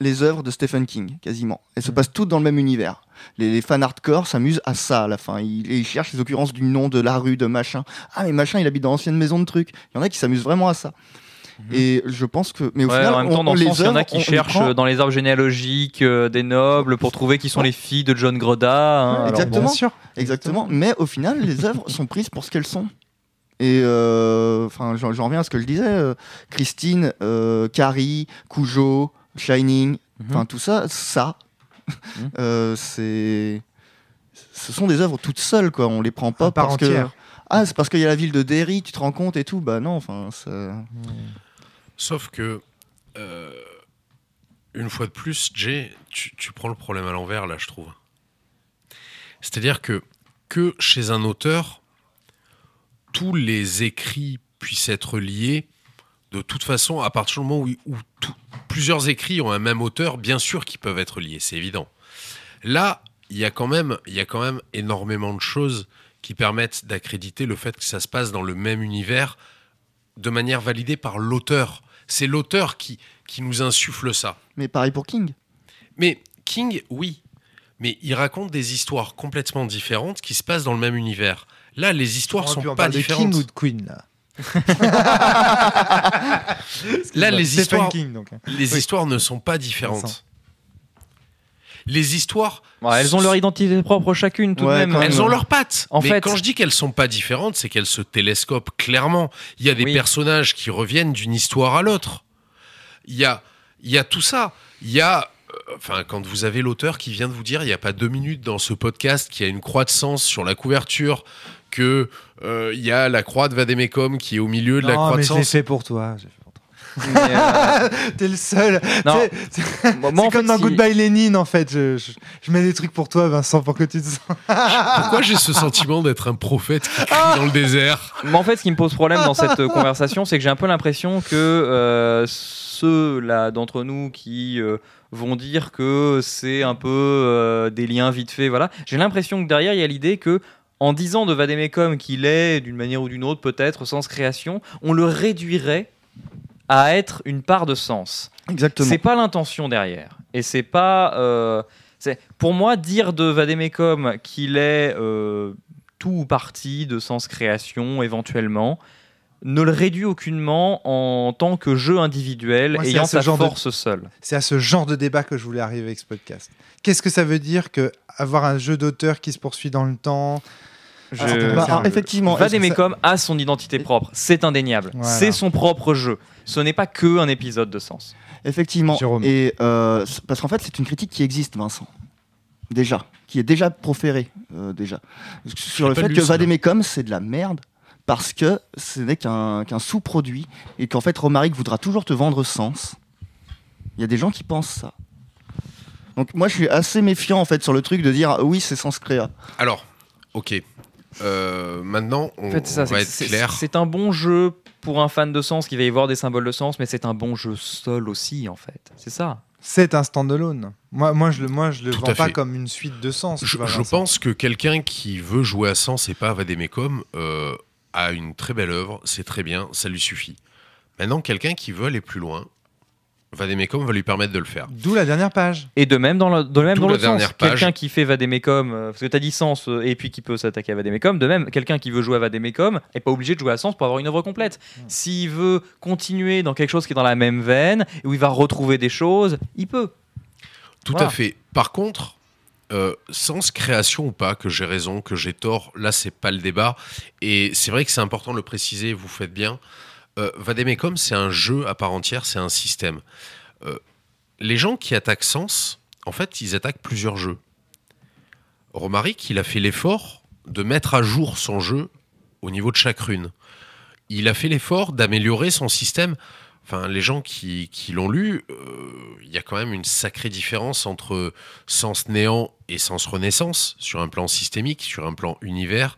les œuvres de Stephen King, quasiment. Elles se Mhm. passent toutes dans le même univers. Les, les fans hardcore s'amusent à ça à la fin. Ils, ils cherchent les occurrences du nom de la rue, de machin. Ah, mais machin, il habite dans l'ancienne maison de trucs. Il y en a qui s'amusent vraiment à ça. Et je pense que. Mais au Ouais, final, en même on- temps, dans le les sens, il y en a qui on- on les cherchent prend- dans les arbres généalogiques euh, des nobles pour trouver qui sont les filles de John Greda. hein. Alors, exactement. Sûr. Exactement. Mais au final, les œuvres sont prises pour ce qu'elles sont. Et euh, enfin, j'en j'en reviens à ce que je disais. euh, Christine, euh, Carrie, Cujo, Shining, Mhm. enfin tout ça, ça, Mhm. euh, c'est, ce sont des œuvres toutes seules quoi. On les prend pas À part parce que entière. ah c'est parce qu'il y a la ville de Derry, tu te rends compte et tout. Bah non, enfin. ça- Sauf que, euh, une fois de plus, Jay, tu, tu prends le problème à l'envers, là, je trouve. C'est-à-dire que, que chez un auteur, tous les écrits puissent être liés, de toute façon, à partir du moment où, où tout- plusieurs écrits ont un même auteur, bien sûr qu'ils peuvent être liés, c'est évident. Là, il y, a quand même, il y a quand même énormément de choses qui permettent d'accréditer le fait que ça se passe dans le même univers de manière validée par l'auteur. C'est l'auteur qui, qui nous insuffle ça. Mais pareil pour King. Mais King, oui. Mais il raconte des histoires complètement différentes qui se passent dans le même univers. Là, les histoires sont pas de différentes. King ou de Queen là. Là, les histoires, King donc. hein. les Oui. histoires ne sont pas différentes. Les histoires, ouais, elles ont leur identité propre chacune tout Ouais, de même. quand même. elles ont leurs pattes. En Mais fait- quand je dis qu'elles sont pas différentes, c'est qu'elles se télescopent clairement. Il y a des Oui. personnages qui reviennent d'une histoire à l'autre. Il y a, il y a tout ça. Il y a, euh, enfin, quand vous avez l'auteur qui vient de vous dire, il n'y a pas deux minutes dans ce podcast, qu'il y a une croix de sens sur la couverture, que euh, il y a la croix de Vademecum qui est au milieu de la croix de mais je l'ai sens. fait pour toi. j'ai fait pour toi. Mais, euh, T'es le seul. Non. C'est- comme fait, dans si- Goodbye Lénine en fait. Je, je- je mets des trucs pour toi, Vincent, pour que tu te sens. Pourquoi j'ai ce sentiment d'être un prophète qui crie dans le désert? Mais en fait, ce qui me pose problème dans cette euh, conversation, c'est que j'ai un peu l'impression que euh, ceux là d'entre nous qui euh, vont dire que c'est un peu euh, des liens vite faits, voilà, j'ai l'impression que derrière il y a l'idée que en disant de Vademecum qu'il est d'une manière ou d'une autre peut-être sens création, on le réduirait à être une part de sens. Exactement. C'est pas l'intention derrière. Et c'est pas. euh, c'est pour moi dire de Vademecum qu'il est euh, tout ou partie de sens création éventuellement ne le réduit aucunement en tant que jeu individuel Moi, ayant sa genre de- force seule. C'est à ce genre de débat que je voulais arriver avec ce podcast. Qu'est-ce que ça veut dire que avoir un jeu d'auteur qui se poursuit dans le temps Je- Ah, Bah, effectivement. ça- Vademecum a son identité propre, c'est indéniable. Voilà. C'est son propre jeu. Ce n'est pas que un épisode de sens. Effectivement. Jérôme. Et euh, parce qu'en fait, c'est une critique qui existe, Vincent. Déjà, qui est déjà proférée euh, déjà sur le fait que Vademecum c'est de la merde parce que ce n'est qu'un sous-produit et qu'en fait Romaric voudra toujours te vendre sens. Il y a des gens qui pensent ça. Donc moi, je suis assez méfiant en fait sur le truc de dire ah oui, c'est sens créa. Alors, ok. Euh, maintenant, on, En fait, c'est ça, on va être clair. C'est un bon jeu pour un fan de sens qui va y voir des symboles de sens, mais c'est un bon jeu seul aussi, en fait. C'est ça. C'est un standalone. Moi, moi, je le, moi, je le Tout vends pas fait. comme une suite de sens. Je, pense que quelqu'un qui veut jouer à Sens et pas à Vademecum euh, a une très belle œuvre, c'est très bien, ça lui suffit. Maintenant, quelqu'un qui veut aller plus loin, Vademecum va lui permettre de le faire. D'où la dernière page. Et de même dans le, de même dans l'autre sens, quelqu'un qui fait Vademecum, euh, parce que tu as dit Sens euh, et puis qui peut s'attaquer à Vademecum, de même, quelqu'un qui veut jouer à Vademecum est pas obligé de jouer à Sens pour avoir une œuvre complète. S'il veut continuer dans quelque chose qui est dans la même veine, et où il va retrouver des choses, il peut. Tout Voilà. à fait. Par contre, euh, Sens création ou pas, que j'ai raison, que j'ai tort, là, c'est pas le débat. Et c'est vrai que c'est important de le préciser, vous faites bien. Euh, Vademecum, c'est un jeu à part entière, c'est un système. Euh, les gens qui attaquent Sens, en fait, ils attaquent plusieurs jeux. Romaric, il a fait l'effort de mettre à jour son jeu au niveau de chaque rune. Il a fait l'effort d'améliorer son système. Enfin, les gens qui, qui l'ont lu, euh, il y a quand même une sacrée différence entre Sens Néant et Sens Renaissance, sur un plan systémique, sur un plan univers.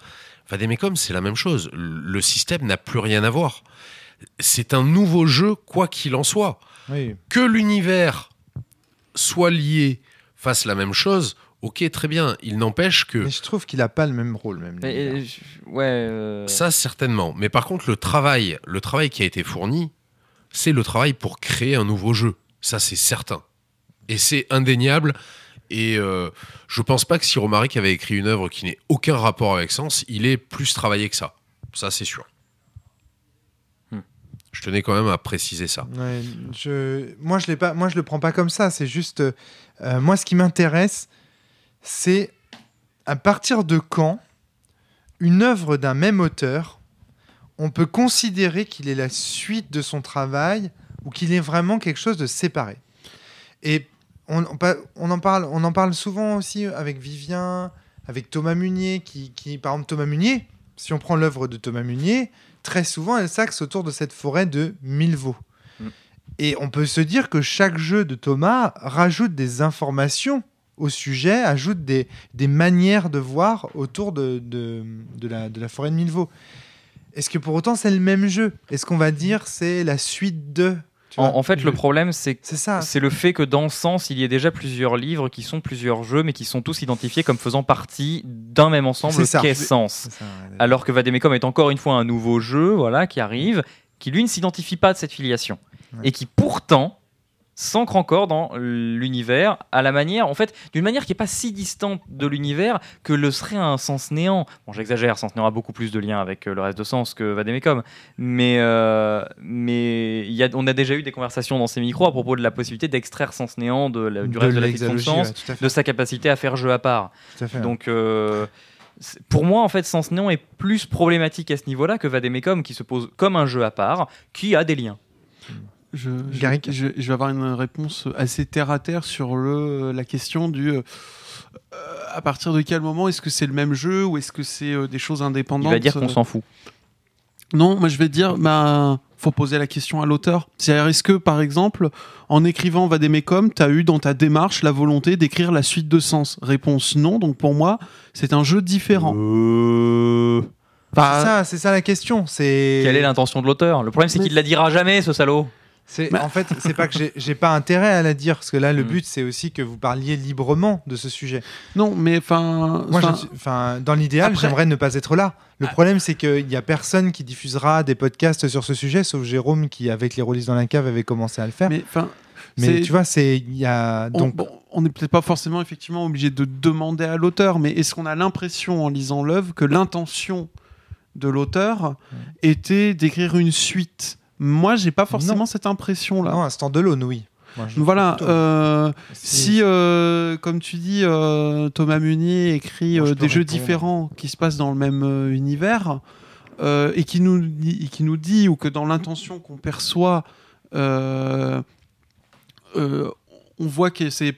Vademecum, c'est la même chose. Le système n'a plus rien à voir. C'est un nouveau jeu, quoi qu'il en soit Oui. que l'univers soit lié, fasse la même chose, ok, très bien. Il n'empêche que Mais je trouve qu'il a pas le même rôle, même. Mais, euh, je- ouais. euh, ça, certainement. Mais par contre, le travail, le travail qui a été fourni, c'est le travail pour créer un nouveau jeu. Ça, c'est certain. Et c'est indéniable. Et euh, je pense pas que si Romaric avait écrit une œuvre qui n'ait aucun rapport avec Sens, il est plus travaillé que ça. Ça, c'est sûr. Hmm. Je tenais quand même à préciser ça. Ouais, je, moi, je l'ai pas, moi, je le prends pas comme ça. C'est juste, euh, moi, ce qui m'intéresse, c'est à partir de quand une œuvre d'un même auteur, on peut considérer qu'il est la suite de son travail ou qu'il est vraiment quelque chose de séparé. Et on, en parle, on en parle souvent aussi avec Vivien, avec Thomas Munier, qui, qui par exemple, Thomas Munier, si on prend l'œuvre de Thomas Munier, très souvent, elle s'axe autour de cette forêt de Milvaux. Mm. Et on peut se dire que chaque jeu de Thomas rajoute des informations au sujet, ajoute des, des manières de voir autour de, de, de la, de la forêt de Milvaux. Est-ce que pour autant c'est le même jeu? Est-ce qu'on va dire c'est la suite de En, fait, le problème, c'est que C'est ça. c'est le fait que dans Sens, il y ait déjà plusieurs livres qui sont plusieurs jeux, mais qui sont tous identifiés comme faisant partie d'un même ensemble qu'est Sens. C'est ça, ouais, Alors que Vademecum est encore une fois un nouveau jeu voilà, qui arrive, qui lui ne s'identifie pas de cette filiation. Ouais. Et qui pourtant s'ancre encore dans l'univers à la manière, en fait, d'une manière qui n'est pas si distante de l'univers que le serait un sens néant. Bon, j'exagère, sens néant a beaucoup plus de liens avec euh, le reste de sens que Vademecum. Mais, euh, mais il y a, on a déjà eu des conversations dans ces micros à propos de la possibilité d'extraire sens néant de la- du De reste de la fiction de sens, ouais, de sa capacité à faire jeu à part. tout à fait. Donc, euh, pour moi, en fait, Sens Néant est plus problématique à ce niveau-là que Vademecum, qui se pose comme un jeu à part, qui a des liens. Je, je, Garrick. je- je vais avoir une réponse assez terre à terre sur le, la question du euh, à partir de quel moment est-ce que c'est le même jeu ou est-ce que c'est euh, des choses Il indépendantes va dire qu'on euh, s'en fout. Non, moi je vais dire, bah, faut poser la question à l'auteur. C'est-à-dire, est-ce que, par exemple, en écrivant Vademecum, tu as eu dans ta démarche la volonté d'écrire la suite de sens? Réponse non, donc pour moi, c'est un jeu différent. Bah, C'est ça, c'est ça la question. C'est Quelle est l'intention de l'auteur? Le problème, c'est qu'il la dira jamais, ce salaud. C'est Mais- en fait, c'est pas que j'ai- pas intérêt à la dire parce que là, le Mm. but c'est aussi que vous parliez librement de ce sujet. Non, mais enfin. Moi, enfin, dans l'idéal, Après- j'aimerais ne pas être là. Le Ah. problème, c'est qu'il y a personne qui diffusera des podcasts sur ce sujet, sauf Jérôme qui, avec les releases dans la cave, avait commencé à le faire. Mais, mais enfin. tu vois, c'est il y a on- donc bon, on n'est peut-être pas forcément effectivement obligé de demander à l'auteur, mais est-ce qu'on a l'impression en lisant l'œuvre que l'intention de l'auteur était d'écrire une suite Moi, j'ai pas forcément Non. cette impression-là. non, un stand alone, oui. Moi, Voilà. euh, si, euh, comme tu dis, euh, Thomas Munier écrit Moi, je euh, peux des jeux répondre. différents qui se passent dans le même euh, univers euh, et qui nous, dit- et qui nous dit ou que dans l'intention qu'on perçoit, euh, euh, on voit que c'est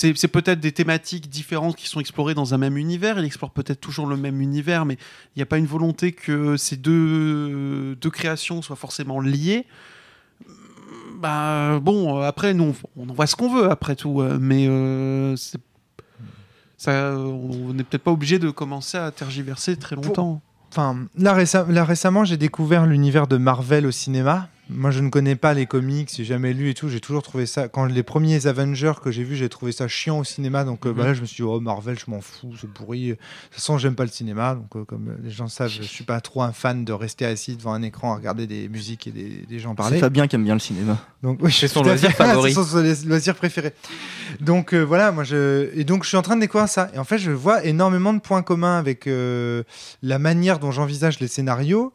c'est peut-être des thématiques différentes qui sont explorées dans un même univers. Il explore peut-être toujours le même univers, mais il n'y a pas une volonté que ces deux, deux créations soient forcément liées. Bah bon, après nous, on en voit ce qu'on veut après tout, euh, mais euh, ça, on n'est peut-être pas obligé de commencer à tergiverser très Pour- longtemps. Enfin, là, récem- là, récemment, j'ai découvert l'univers de Marvel au cinéma. Moi, je ne connais pas les comics, j'ai jamais lu et tout. J'ai toujours trouvé ça. Quand les premiers Avengers que j'ai vus, j'ai trouvé ça chiant au cinéma. Donc euh, Mhm. bah, là, je me suis dit, oh, Marvel, je m'en fous, c'est pourri. De toute façon, j'aime pas le cinéma. Donc, euh, comme les gens savent, je suis pas trop un fan de rester assis devant un écran à regarder des musiques et des, des gens C'est parler. Fabien qui aime bien le cinéma. Donc, oui, C'est son loisir favori. c'est son loisir préféré. Donc euh, voilà, moi je et donc je suis en train de découvrir ça. Et en fait, je vois énormément de points communs avec euh, la manière dont j'envisage les scénarios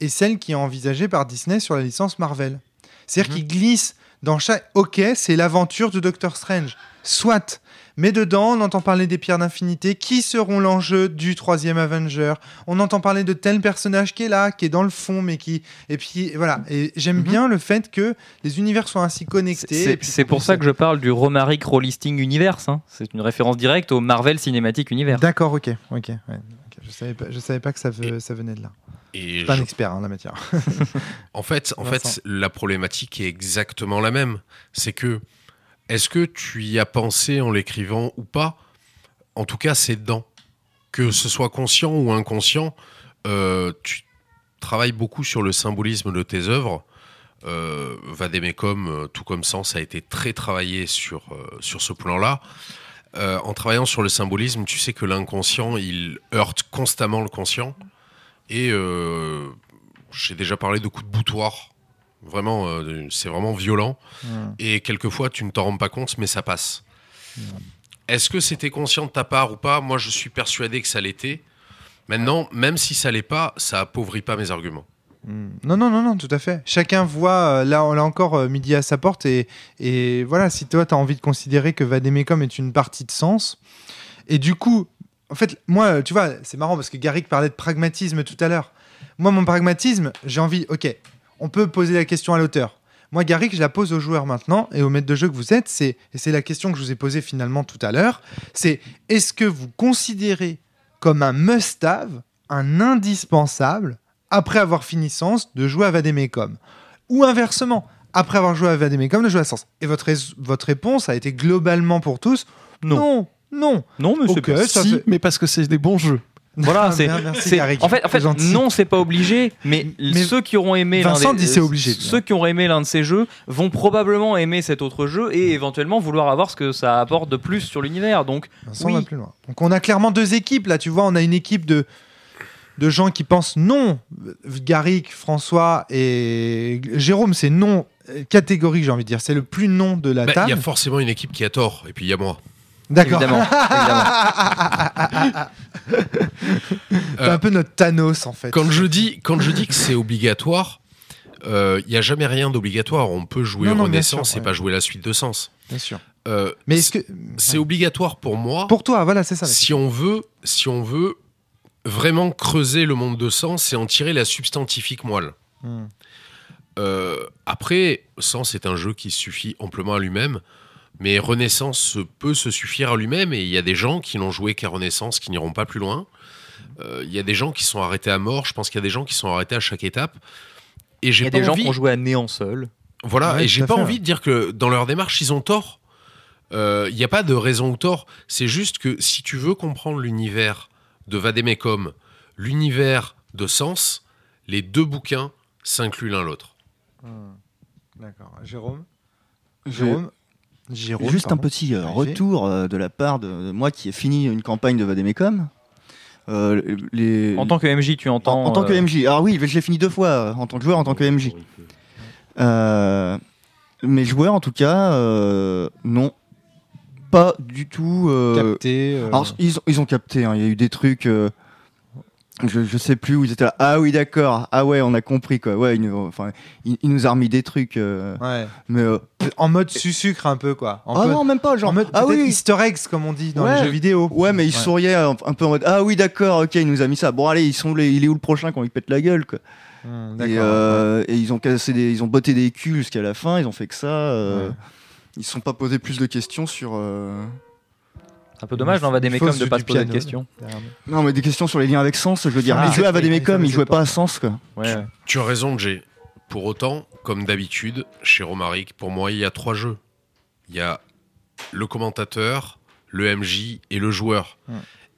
et celle qui est envisagée par Disney sur la licence Marvel. C'est-à-dire Mhm. qu'ils glissent dans chaque. Ok, c'est l'aventure de Doctor Strange. Soit. Mais dedans, on entend parler des pierres d'infinité. Qui seront l'enjeu du troisième Avenger On entend parler de tel personnage qui est là, qui est dans le fond, mais qui. Et puis voilà. Et j'aime Mhm. bien le fait que les univers soient ainsi connectés. C'est pour ça que je parle du Romaric Rollisting Universe. hein. C'est une référence directe au Marvel Cinematic Universe. D'accord, ok, ok. ouais. Je savais pas, je savais pas que ça, ve- ça venait de là. Je Et suis pas un expert en la matière. En fait, en Vincent. fait, la problématique est exactement la même. C'est que, est-ce que tu y as pensé en l'écrivant ou pas? En tout cas, c'est dedans. Que ce soit conscient ou inconscient, euh, tu travailles beaucoup sur le symbolisme de tes œuvres. Euh, Vademecum, euh, tout comme Sens, a été très travaillé sur, euh, sur ce plan-là. Euh, en travaillant sur le symbolisme, tu sais que l'inconscient, il heurte constamment le conscient. Et euh, j'ai déjà parlé de coups de boutoir Vraiment, euh, c'est vraiment violent. Hmm. Et quelquefois, tu ne t'en rends pas compte, mais ça passe. Est-ce que c'était conscient de ta part ou pas? Moi, je suis persuadé que ça l'était. Maintenant, même si ça l'est pas, ça appauvrit pas mes arguments. Hmm. Non, non, non, non, tout à fait. Chacun voit, euh, là, là encore, euh, midi à sa porte. Et, et voilà, si toi, tu as envie de considérer que Vademecum est une partie de sens. Et du coup, en fait, moi, tu vois, c'est marrant parce que Garrick parlait de pragmatisme tout à l'heure. Moi, mon pragmatisme, j'ai envie, ok, on peut poser la question à l'auteur. Moi, Garrick, je la pose aux joueurs maintenant et au maître de jeu que vous êtes. C'est, et c'est la question que je vous ai posée finalement tout à l'heure. C'est est-ce que vous considérez comme un must-have, un indispensable, après avoir fini Sens, de jouer à Vademecum? Ou inversement, après avoir joué à Vademecum, de jouer à Sens? Et votre, votre réponse a été globalement pour tous Non. non. Non. Non, mais c'est si, fait- mais parce que c'est des bons jeux. Voilà, Ah, c'est. bien, merci, c'est- Garrick. En fait, en fait non, c'est pas obligé, mais, Mais ceux qui auront aimé l'un Vincent des- dit c'est obligé, Ceux qui auront aimé l'un de ces jeux vont probablement aimer cet autre jeu et éventuellement vouloir avoir ce que ça apporte de plus sur l'univers. Donc, Vincent Oui. va plus loin. Donc on a clairement deux équipes là, tu vois, on a une équipe de de gens qui pensent non. Garrick, François et Jérôme, c'est non catégorique, j'ai envie de dire. C'est le plus non de la Bah, Il table. y a forcément une équipe qui a tort, et puis il y a moi. D'accord. évidemment, évidemment. T'es un peu notre Thanos en fait. Quand je dis, quand je dis que c'est obligatoire, euh, il n'y a jamais rien d'obligatoire. On peut jouer Non, non, Renaissance sûr, et ouais. pas jouer la suite de Sens. Bien sûr. Euh, Mais est-ce que c'est obligatoire pour moi pour toi, voilà, c'est ça. si on veut, si on veut vraiment creuser le monde de Sens et en tirer la substantifique moelle. Hmm. Euh, après, Sens est un jeu qui suffit amplement à lui-même, mais Renaissance peut se suffire à lui-même, et il y a des gens qui n'ont joué qu'à Renaissance qui n'iront pas plus loin. Euh, Il y a des gens qui sont arrêtés à mort, je pense qu'il y a des gens qui sont arrêtés à chaque étape. Et Il y j'ai a pas des gens envie... qui ont joué à néant seul. Voilà, Ouais, et j'ai pas fait, envie ouais. de dire que dans leur démarche, ils ont tort. Euh, Il n'y a pas de raison ou tort. C'est juste que si tu veux comprendre l'univers de Vademecum, l'univers de Sens, les deux bouquins s'incluent l'un l'autre. Hmm. D'accord. Jérôme? Jérôme? Jérôme. Juste un petit euh, retour euh, de la part de, de moi qui ai fini une campagne de Vademecum. Euh, les... En tant que MJ, tu En, entends. en tant que euh, MJ. Alors oui, je l'ai fini deux fois euh, en tant que joueur, en tant que MJ. Euh, mes joueurs, en tout cas, euh, non. Pas du tout. euh, Capté. euh, Alors, ils, ont- ils ont capté, hein, il y a eu des trucs. Je, je sais plus où ils étaient là. Ah oui, d'accord. Ah ouais, on a compris quoi. Ouais, nous, enfin, ils nous a remis des trucs. euh, ouais. mais. euh, En mode sucre un peu quoi. En ah non, même pas. Genre. en mode ah oui. Easter eggs comme on dit dans Ouais. les jeux vidéo. Ouais, mais ils Ouais. souriaient un, un peu en mode Ah oui, d'accord, ok, il nous a mis ça. Bon, allez, ils sont les, il est où le prochain quand il pète la gueule quoi. Hmm, Et, D'accord. euh, et ils ont cassé des, ils ont botté des culs jusqu'à la fin. Ils ont fait que ça. Ils se sont pas posé plus de questions sur. C'est un peu dommage dans Vademecum de jeu pas se poser de questions. Nous. Non, mais des questions sur les liens avec Sens. Je veux dire, Ah, ils jouaient à Vademecum, oui, ils jouaient ça, pas à Sens quoi. Ouais, ouais. Tu as raison, Jay. Pour autant, comme d'habitude, chez Romaric, pour moi, il y a trois jeux. Il y a le commentateur, le MJ et le joueur.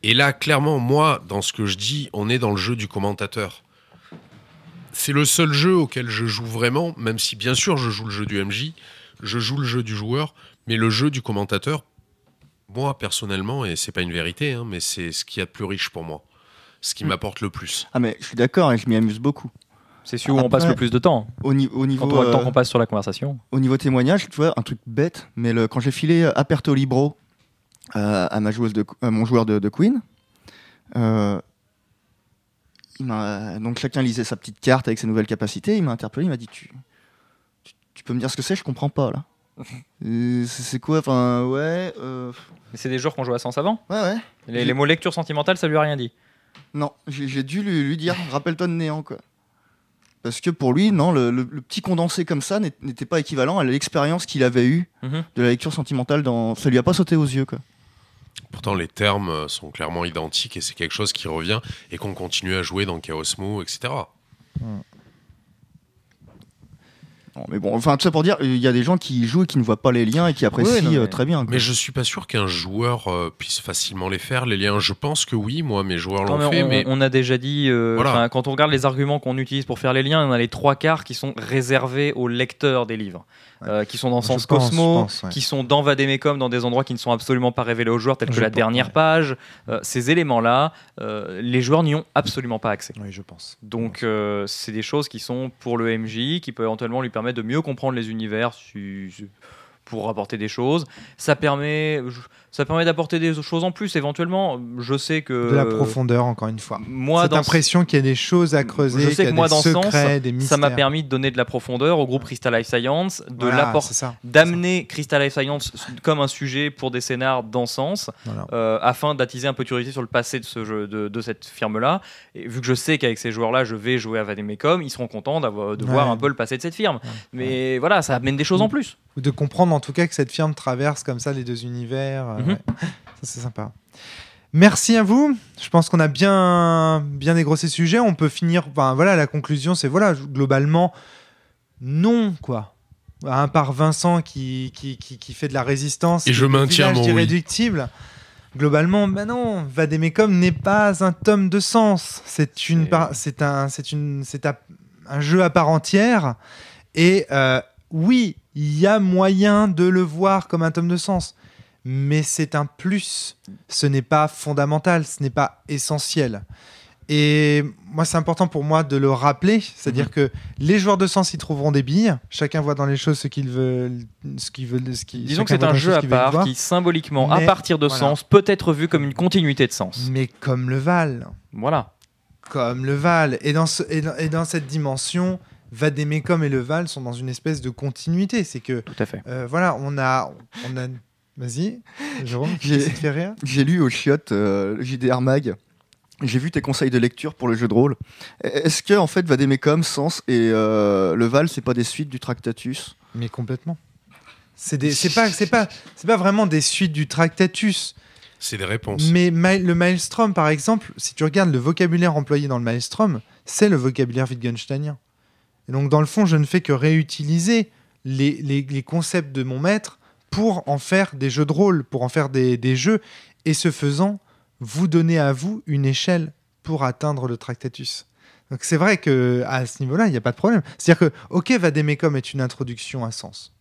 Et là, clairement, moi, dans ce que je dis, on est dans le jeu du commentateur. C'est le seul jeu auquel je joue vraiment, même si bien sûr je joue le jeu du MJ, je joue le jeu du joueur, mais le jeu du commentateur, moi personnellement, et c'est pas une vérité, hein, mais c'est ce qu'il y a de plus riche pour moi, ce qui Hmm. m'apporte le plus. Ah, mais je suis d'accord et je m'y amuse beaucoup. C'est celui où on passe le plus de temps. Au, ni- au niveau. Quand on voit le temps euh, qu'on passe sur la conversation. Au niveau témoignage, tu vois, un truc bête, mais le, quand j'ai filé euh, Aperto Libro euh, à, ma joueuse de, à mon joueur de, de Queen, euh, il donc chacun lisait sa petite carte avec ses nouvelles capacités. Il m'a interpellé, il m'a dit tu, tu, tu peux me dire ce que c'est? Je comprends pas là. C'est quoi Enfin, ouais. euh, Mais c'est des joueurs qu'on jouait à Sens avant. ouais, ouais. Les, les mots lecture sentimentale, ça lui a rien dit. Non, j'ai dû lui, lui dire rappelle-toi de néant, quoi. Parce que pour lui, non, le, le- le petit condensé comme ça n'était pas équivalent à l'expérience qu'il avait eue Mhm. de la lecture sentimentale. Dans... Ça lui a pas sauté aux yeux, quoi. Pourtant, les termes sont clairement identiques et c'est quelque chose qui revient et qu'on continue à jouer dans Chaos Moo, etc. Mais bon, enfin, tout ça pour dire, il y a des gens qui y jouent et qui ne voient pas les liens et qui apprécient non, mais- euh, très bien. quoi. Mais je suis pas sûr qu'un joueur euh, puisse facilement les faire, les liens. Je pense que oui, moi, mes joueurs l'ont fait, on, mais on a déjà dit, euh, Voilà. quand on regarde les arguments qu'on utilise pour faire les liens, on a les trois quarts qui sont réservés aux lecteurs des livres, euh, qui sont dans Sens pense, Cosmo, je pense, ouais. qui sont dans Vademecum, dans des endroits qui ne sont absolument pas révélés aux joueurs, tels que Je la pense, dernière ouais. page. Euh, ces éléments-là, euh, les joueurs n'y ont absolument pas accès. Oui, je pense. Donc, euh, c'est des choses qui sont pour le MJ, qui peut éventuellement lui permettre de mieux comprendre les univers pour apporter des choses. Ça permet, ça permet d'apporter des choses en plus éventuellement. Je sais que De la profondeur, encore une fois. Moi, Cette impression qu'il y a des choses à creuser, Je sais qu'il y que a moi, dans ce secrets, sens, des ça m'a permis de donner de la profondeur au groupe Crystal Life Science, de Voilà, d'amener Crystal Life Science comme un sujet pour des scénars dans Sens, Voilà. euh, afin d'attiser un peu de curiosité sur le passé de, ce jeu, de, de cette firme-là. Et vu que je sais qu'avec ces joueurs-là, je vais jouer à Vademecum, ils seront contents de Ouais. voir un peu le passé de cette firme. Ouais. Mais voilà, ça amène des choses en plus. Ou de comprendre en tout cas que cette firme traverse comme ça les deux univers. Mhm. ouais. Ça, c'est sympa. Merci à vous. Je pense qu'on a bien, bien dégrossé le sujet. On peut finir. Enfin, voilà, la conclusion, c'est voilà, globalement, non, quoi. À part Vincent qui, qui, qui, qui fait de la résistance. Et je maintiens mon oui. irréductible. Globalement, ben non, Vademecum n'est pas un tome de sens. C'est une, C'est- par- c'est un, c'est une, c'est un, un jeu à part entière. Et euh, oui, il y a moyen de le voir comme un tome de sens, mais c'est un plus. Ce n'est pas fondamental, ce n'est pas essentiel. Et moi, c'est important pour moi de le rappeler, c'est-à-dire Mhm. que les joueurs de sens y trouveront des billes. Chacun voit dans les choses ce qu'il veut, ce qu'il veut, ce qu'il. Disons que c'est un jeu à part voir. qui, symboliquement, à partir de voilà. Sens, peut être vu comme une continuité de Sens. Mais comme le Val, Voilà. comme le Val. Et dans, ce- et dans, et dans cette dimension, Vademecum et le Val sont dans une espèce de continuité. C'est que Tout à fait. Euh, voilà, on a, on a. Vas-y, Jérôme, J'ai- lu au chiotte euh, JDR Mag. J'ai vu tes conseils de lecture pour le jeu de rôle. Est-ce que en fait Vademecum, Sens et euh, le Val, c'est pas des suites du Tractatus? Mais complètement. C'est des- c'est pas, c'est pas, c'est pas vraiment des suites du Tractatus. c'est des réponses. Mais le Maelstrom, par exemple, si tu regardes le vocabulaire employé dans le Maelstrom, c'est le vocabulaire Wittgensteinien. Et donc, dans le fond, je ne fais que réutiliser les, les- les concepts de mon maître pour en faire des jeux de rôle, pour en faire des, des jeux, et ce faisant, vous donner à vous une échelle pour atteindre le Tractatus. Donc c'est vrai que à ce niveau-là, il n'y a pas de problème. C'est-à-dire que, ok, Vademecum est une introduction à sens.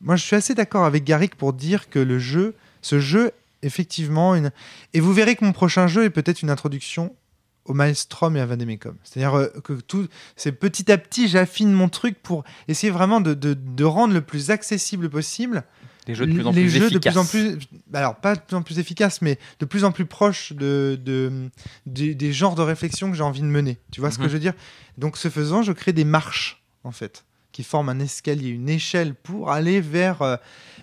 Moi, je suis assez d'accord avec Garrick pour dire que le jeu, ce jeu, effectivement, une... et vous verrez que mon prochain jeu est peut-être une introduction au Maelstrom et à Vademecum. C'est-à-dire euh, que tout, c'est petit à petit, j'affine mon truc pour essayer vraiment de, de- de rendre le plus accessible possible Des jeux de plus en les plus jeux efficaces. de plus en plus, alors pas de plus en plus efficaces, mais de plus en plus proches de, de- des- des genres de réflexion que j'ai envie de mener. Tu vois ce que Mhm. je veux dire? Donc, ce faisant, je crée des marches en fait qui forment un escalier, une échelle pour aller vers. euh,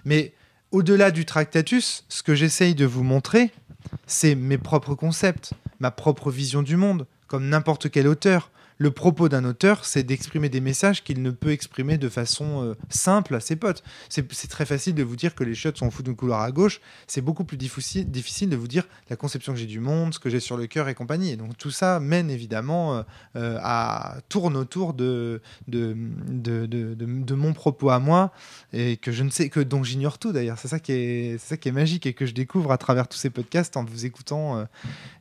mais au-delà du Tractatus, ce que j'essaye de vous montrer, c'est mes propres concepts, ma propre vision du monde, comme n'importe quel auteur. Le propos d'un auteur, c'est d'exprimer des messages qu'il ne peut exprimer de façon euh, simple à ses potes. C'est très facile de vous dire que les chiottes sont fous d'une couleur à gauche. C'est beaucoup plus difficile, de vous dire la conception que j'ai du monde, ce que j'ai sur le cœur et compagnie. Et donc tout ça mène évidemment euh, euh, à tourne autour de mon propos à moi et que je ne sais que dont j'ignore tout d'ailleurs. C'est ça qui est magique et que je découvre à travers tous ces podcasts en vous écoutant.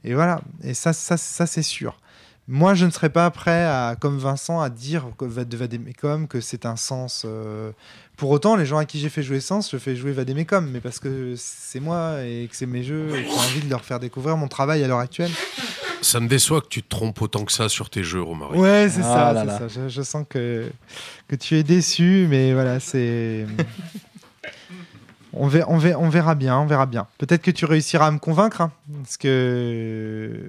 et voilà. Et ça ça ça c'est sûr. Moi, je ne serais pas prêt, à, comme Vincent, à dire que de Vademecum que c'est un sens. euh, Pour autant, les gens à qui j'ai fait jouer Sens, je fais jouer Vademecum, mais parce que c'est moi et que c'est mes jeux et que j'ai envie de leur faire découvrir mon travail à l'heure actuelle. Ça me déçoit que tu te trompes autant que ça sur tes jeux, Romaric. Ouais, c'est Ah ça, là c'est là. ça. Je, je sens que, que tu es déçu, mais voilà, c'est. On verra, on, verra, on verra bien, on verra bien. Peut-être que tu réussiras à me convaincre, hein, parce que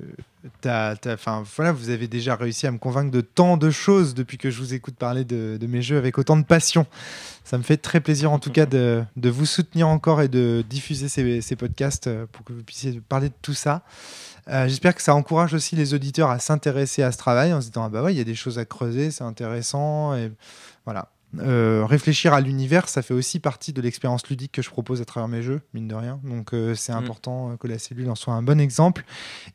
t'as, t'as- enfin, voilà, vous avez déjà réussi à me convaincre de tant de choses depuis que je vous écoute parler de, mes jeux avec autant de passion. Ça me fait très plaisir en tout cas de, vous soutenir encore et de diffuser ces, podcasts euh, pour que vous puissiez parler de tout ça. Euh, J'espère que ça encourage aussi les auditeurs à s'intéresser à ce travail en se disant ah bah il y a des choses à creuser c'est intéressant et voilà Euh, réfléchir à l'univers ça fait aussi partie de l'expérience ludique que je propose à travers mes jeux mine de rien donc euh, c'est Mm. important que la cellule en soit un bon exemple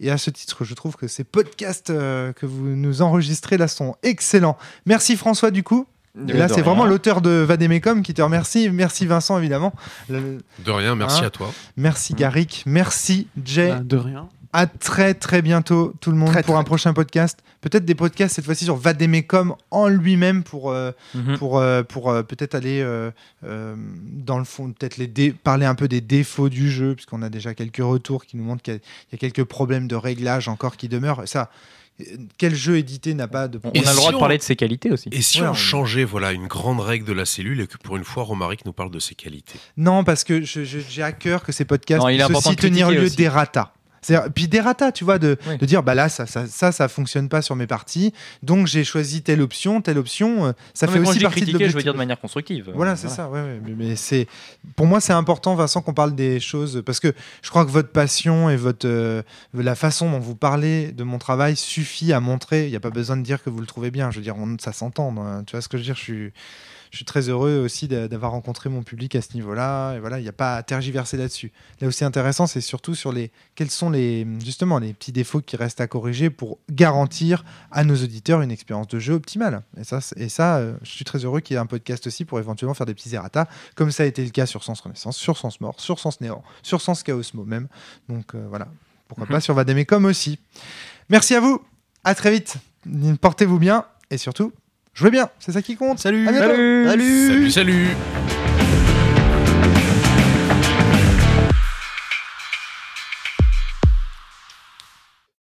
et à ce titre je trouve que ces podcasts euh, que vous nous enregistrez là sont excellents merci François du coup Et là, c'est vraiment l'auteur de Vademecum qui te remercie. Merci Vincent, évidemment. Le- De rien, merci Hein à toi. Merci Garrick. Merci Jay. Bah, de rien. À très très bientôt tout le monde Très, pour très un prochain podcast. Peut-être des podcasts cette fois-ci sur Vademecum en lui-même pour, euh, Mhm. pour, euh, pour euh, peut-être aller euh, euh, dans le fond, peut-être les dé- parler un peu des défauts du jeu, puisqu'on a déjà quelques retours qui nous montrent qu'il y, a- il y a quelques problèmes de réglage encore qui demeurent. Ça, quel jeu édité n'a pas de On, on Et a le droit si de on- parler de ses qualités aussi. Et si on on- changeait voilà, une grande règle de la cellule et que pour une fois, Romaric nous parle de ses qualités? Non, parce que j'ai à cœur que ces podcasts Non, il puissent aussi tenir lieu aussi. des ratas. Puis des ratas, tu vois, de, Oui. de dire bah là ça ça, ça ça fonctionne pas sur mes parties, donc j'ai choisi telle option, telle option. euh, Ça Non, fait aussi partie de critiquer, je veux l'objectif. dire de manière constructive. Voilà, c'est ça. Ouais, ouais. Mais, mais c'est pour moi c'est important, Vincent, qu'on parle des choses parce que je crois que votre passion et votre euh, la façon dont vous parlez de mon travail suffit à montrer. Il n'y a pas besoin de dire que vous le trouvez bien. Je veux dire, on- ça s'entend. hein. Tu vois ce que je veux dire Je suis je suis très heureux aussi d'a- d'avoir rencontré mon public à ce niveau-là. Et voilà, il n'y a pas à tergiverser là-dessus. Là où c'est intéressant, c'est surtout sur les quels sont les justement les petits défauts qui restent à corriger pour garantir à nos auditeurs une expérience de jeu optimale. Et ça, c'est- et ça, euh, je suis très heureux qu'il y ait un podcast aussi pour éventuellement faire des petits errata, comme ça a été le cas sur Sens Renaissance, sur Sens Mort, sur Sens Néant, sur Sens Chaosmo même. Donc euh, voilà, pourquoi Mhm. pas sur Vademecum aussi. Merci à vous. À très vite. Portez-vous bien et surtout, jouez bien. C'est ça qui compte. Salut À. Salut Salut, salut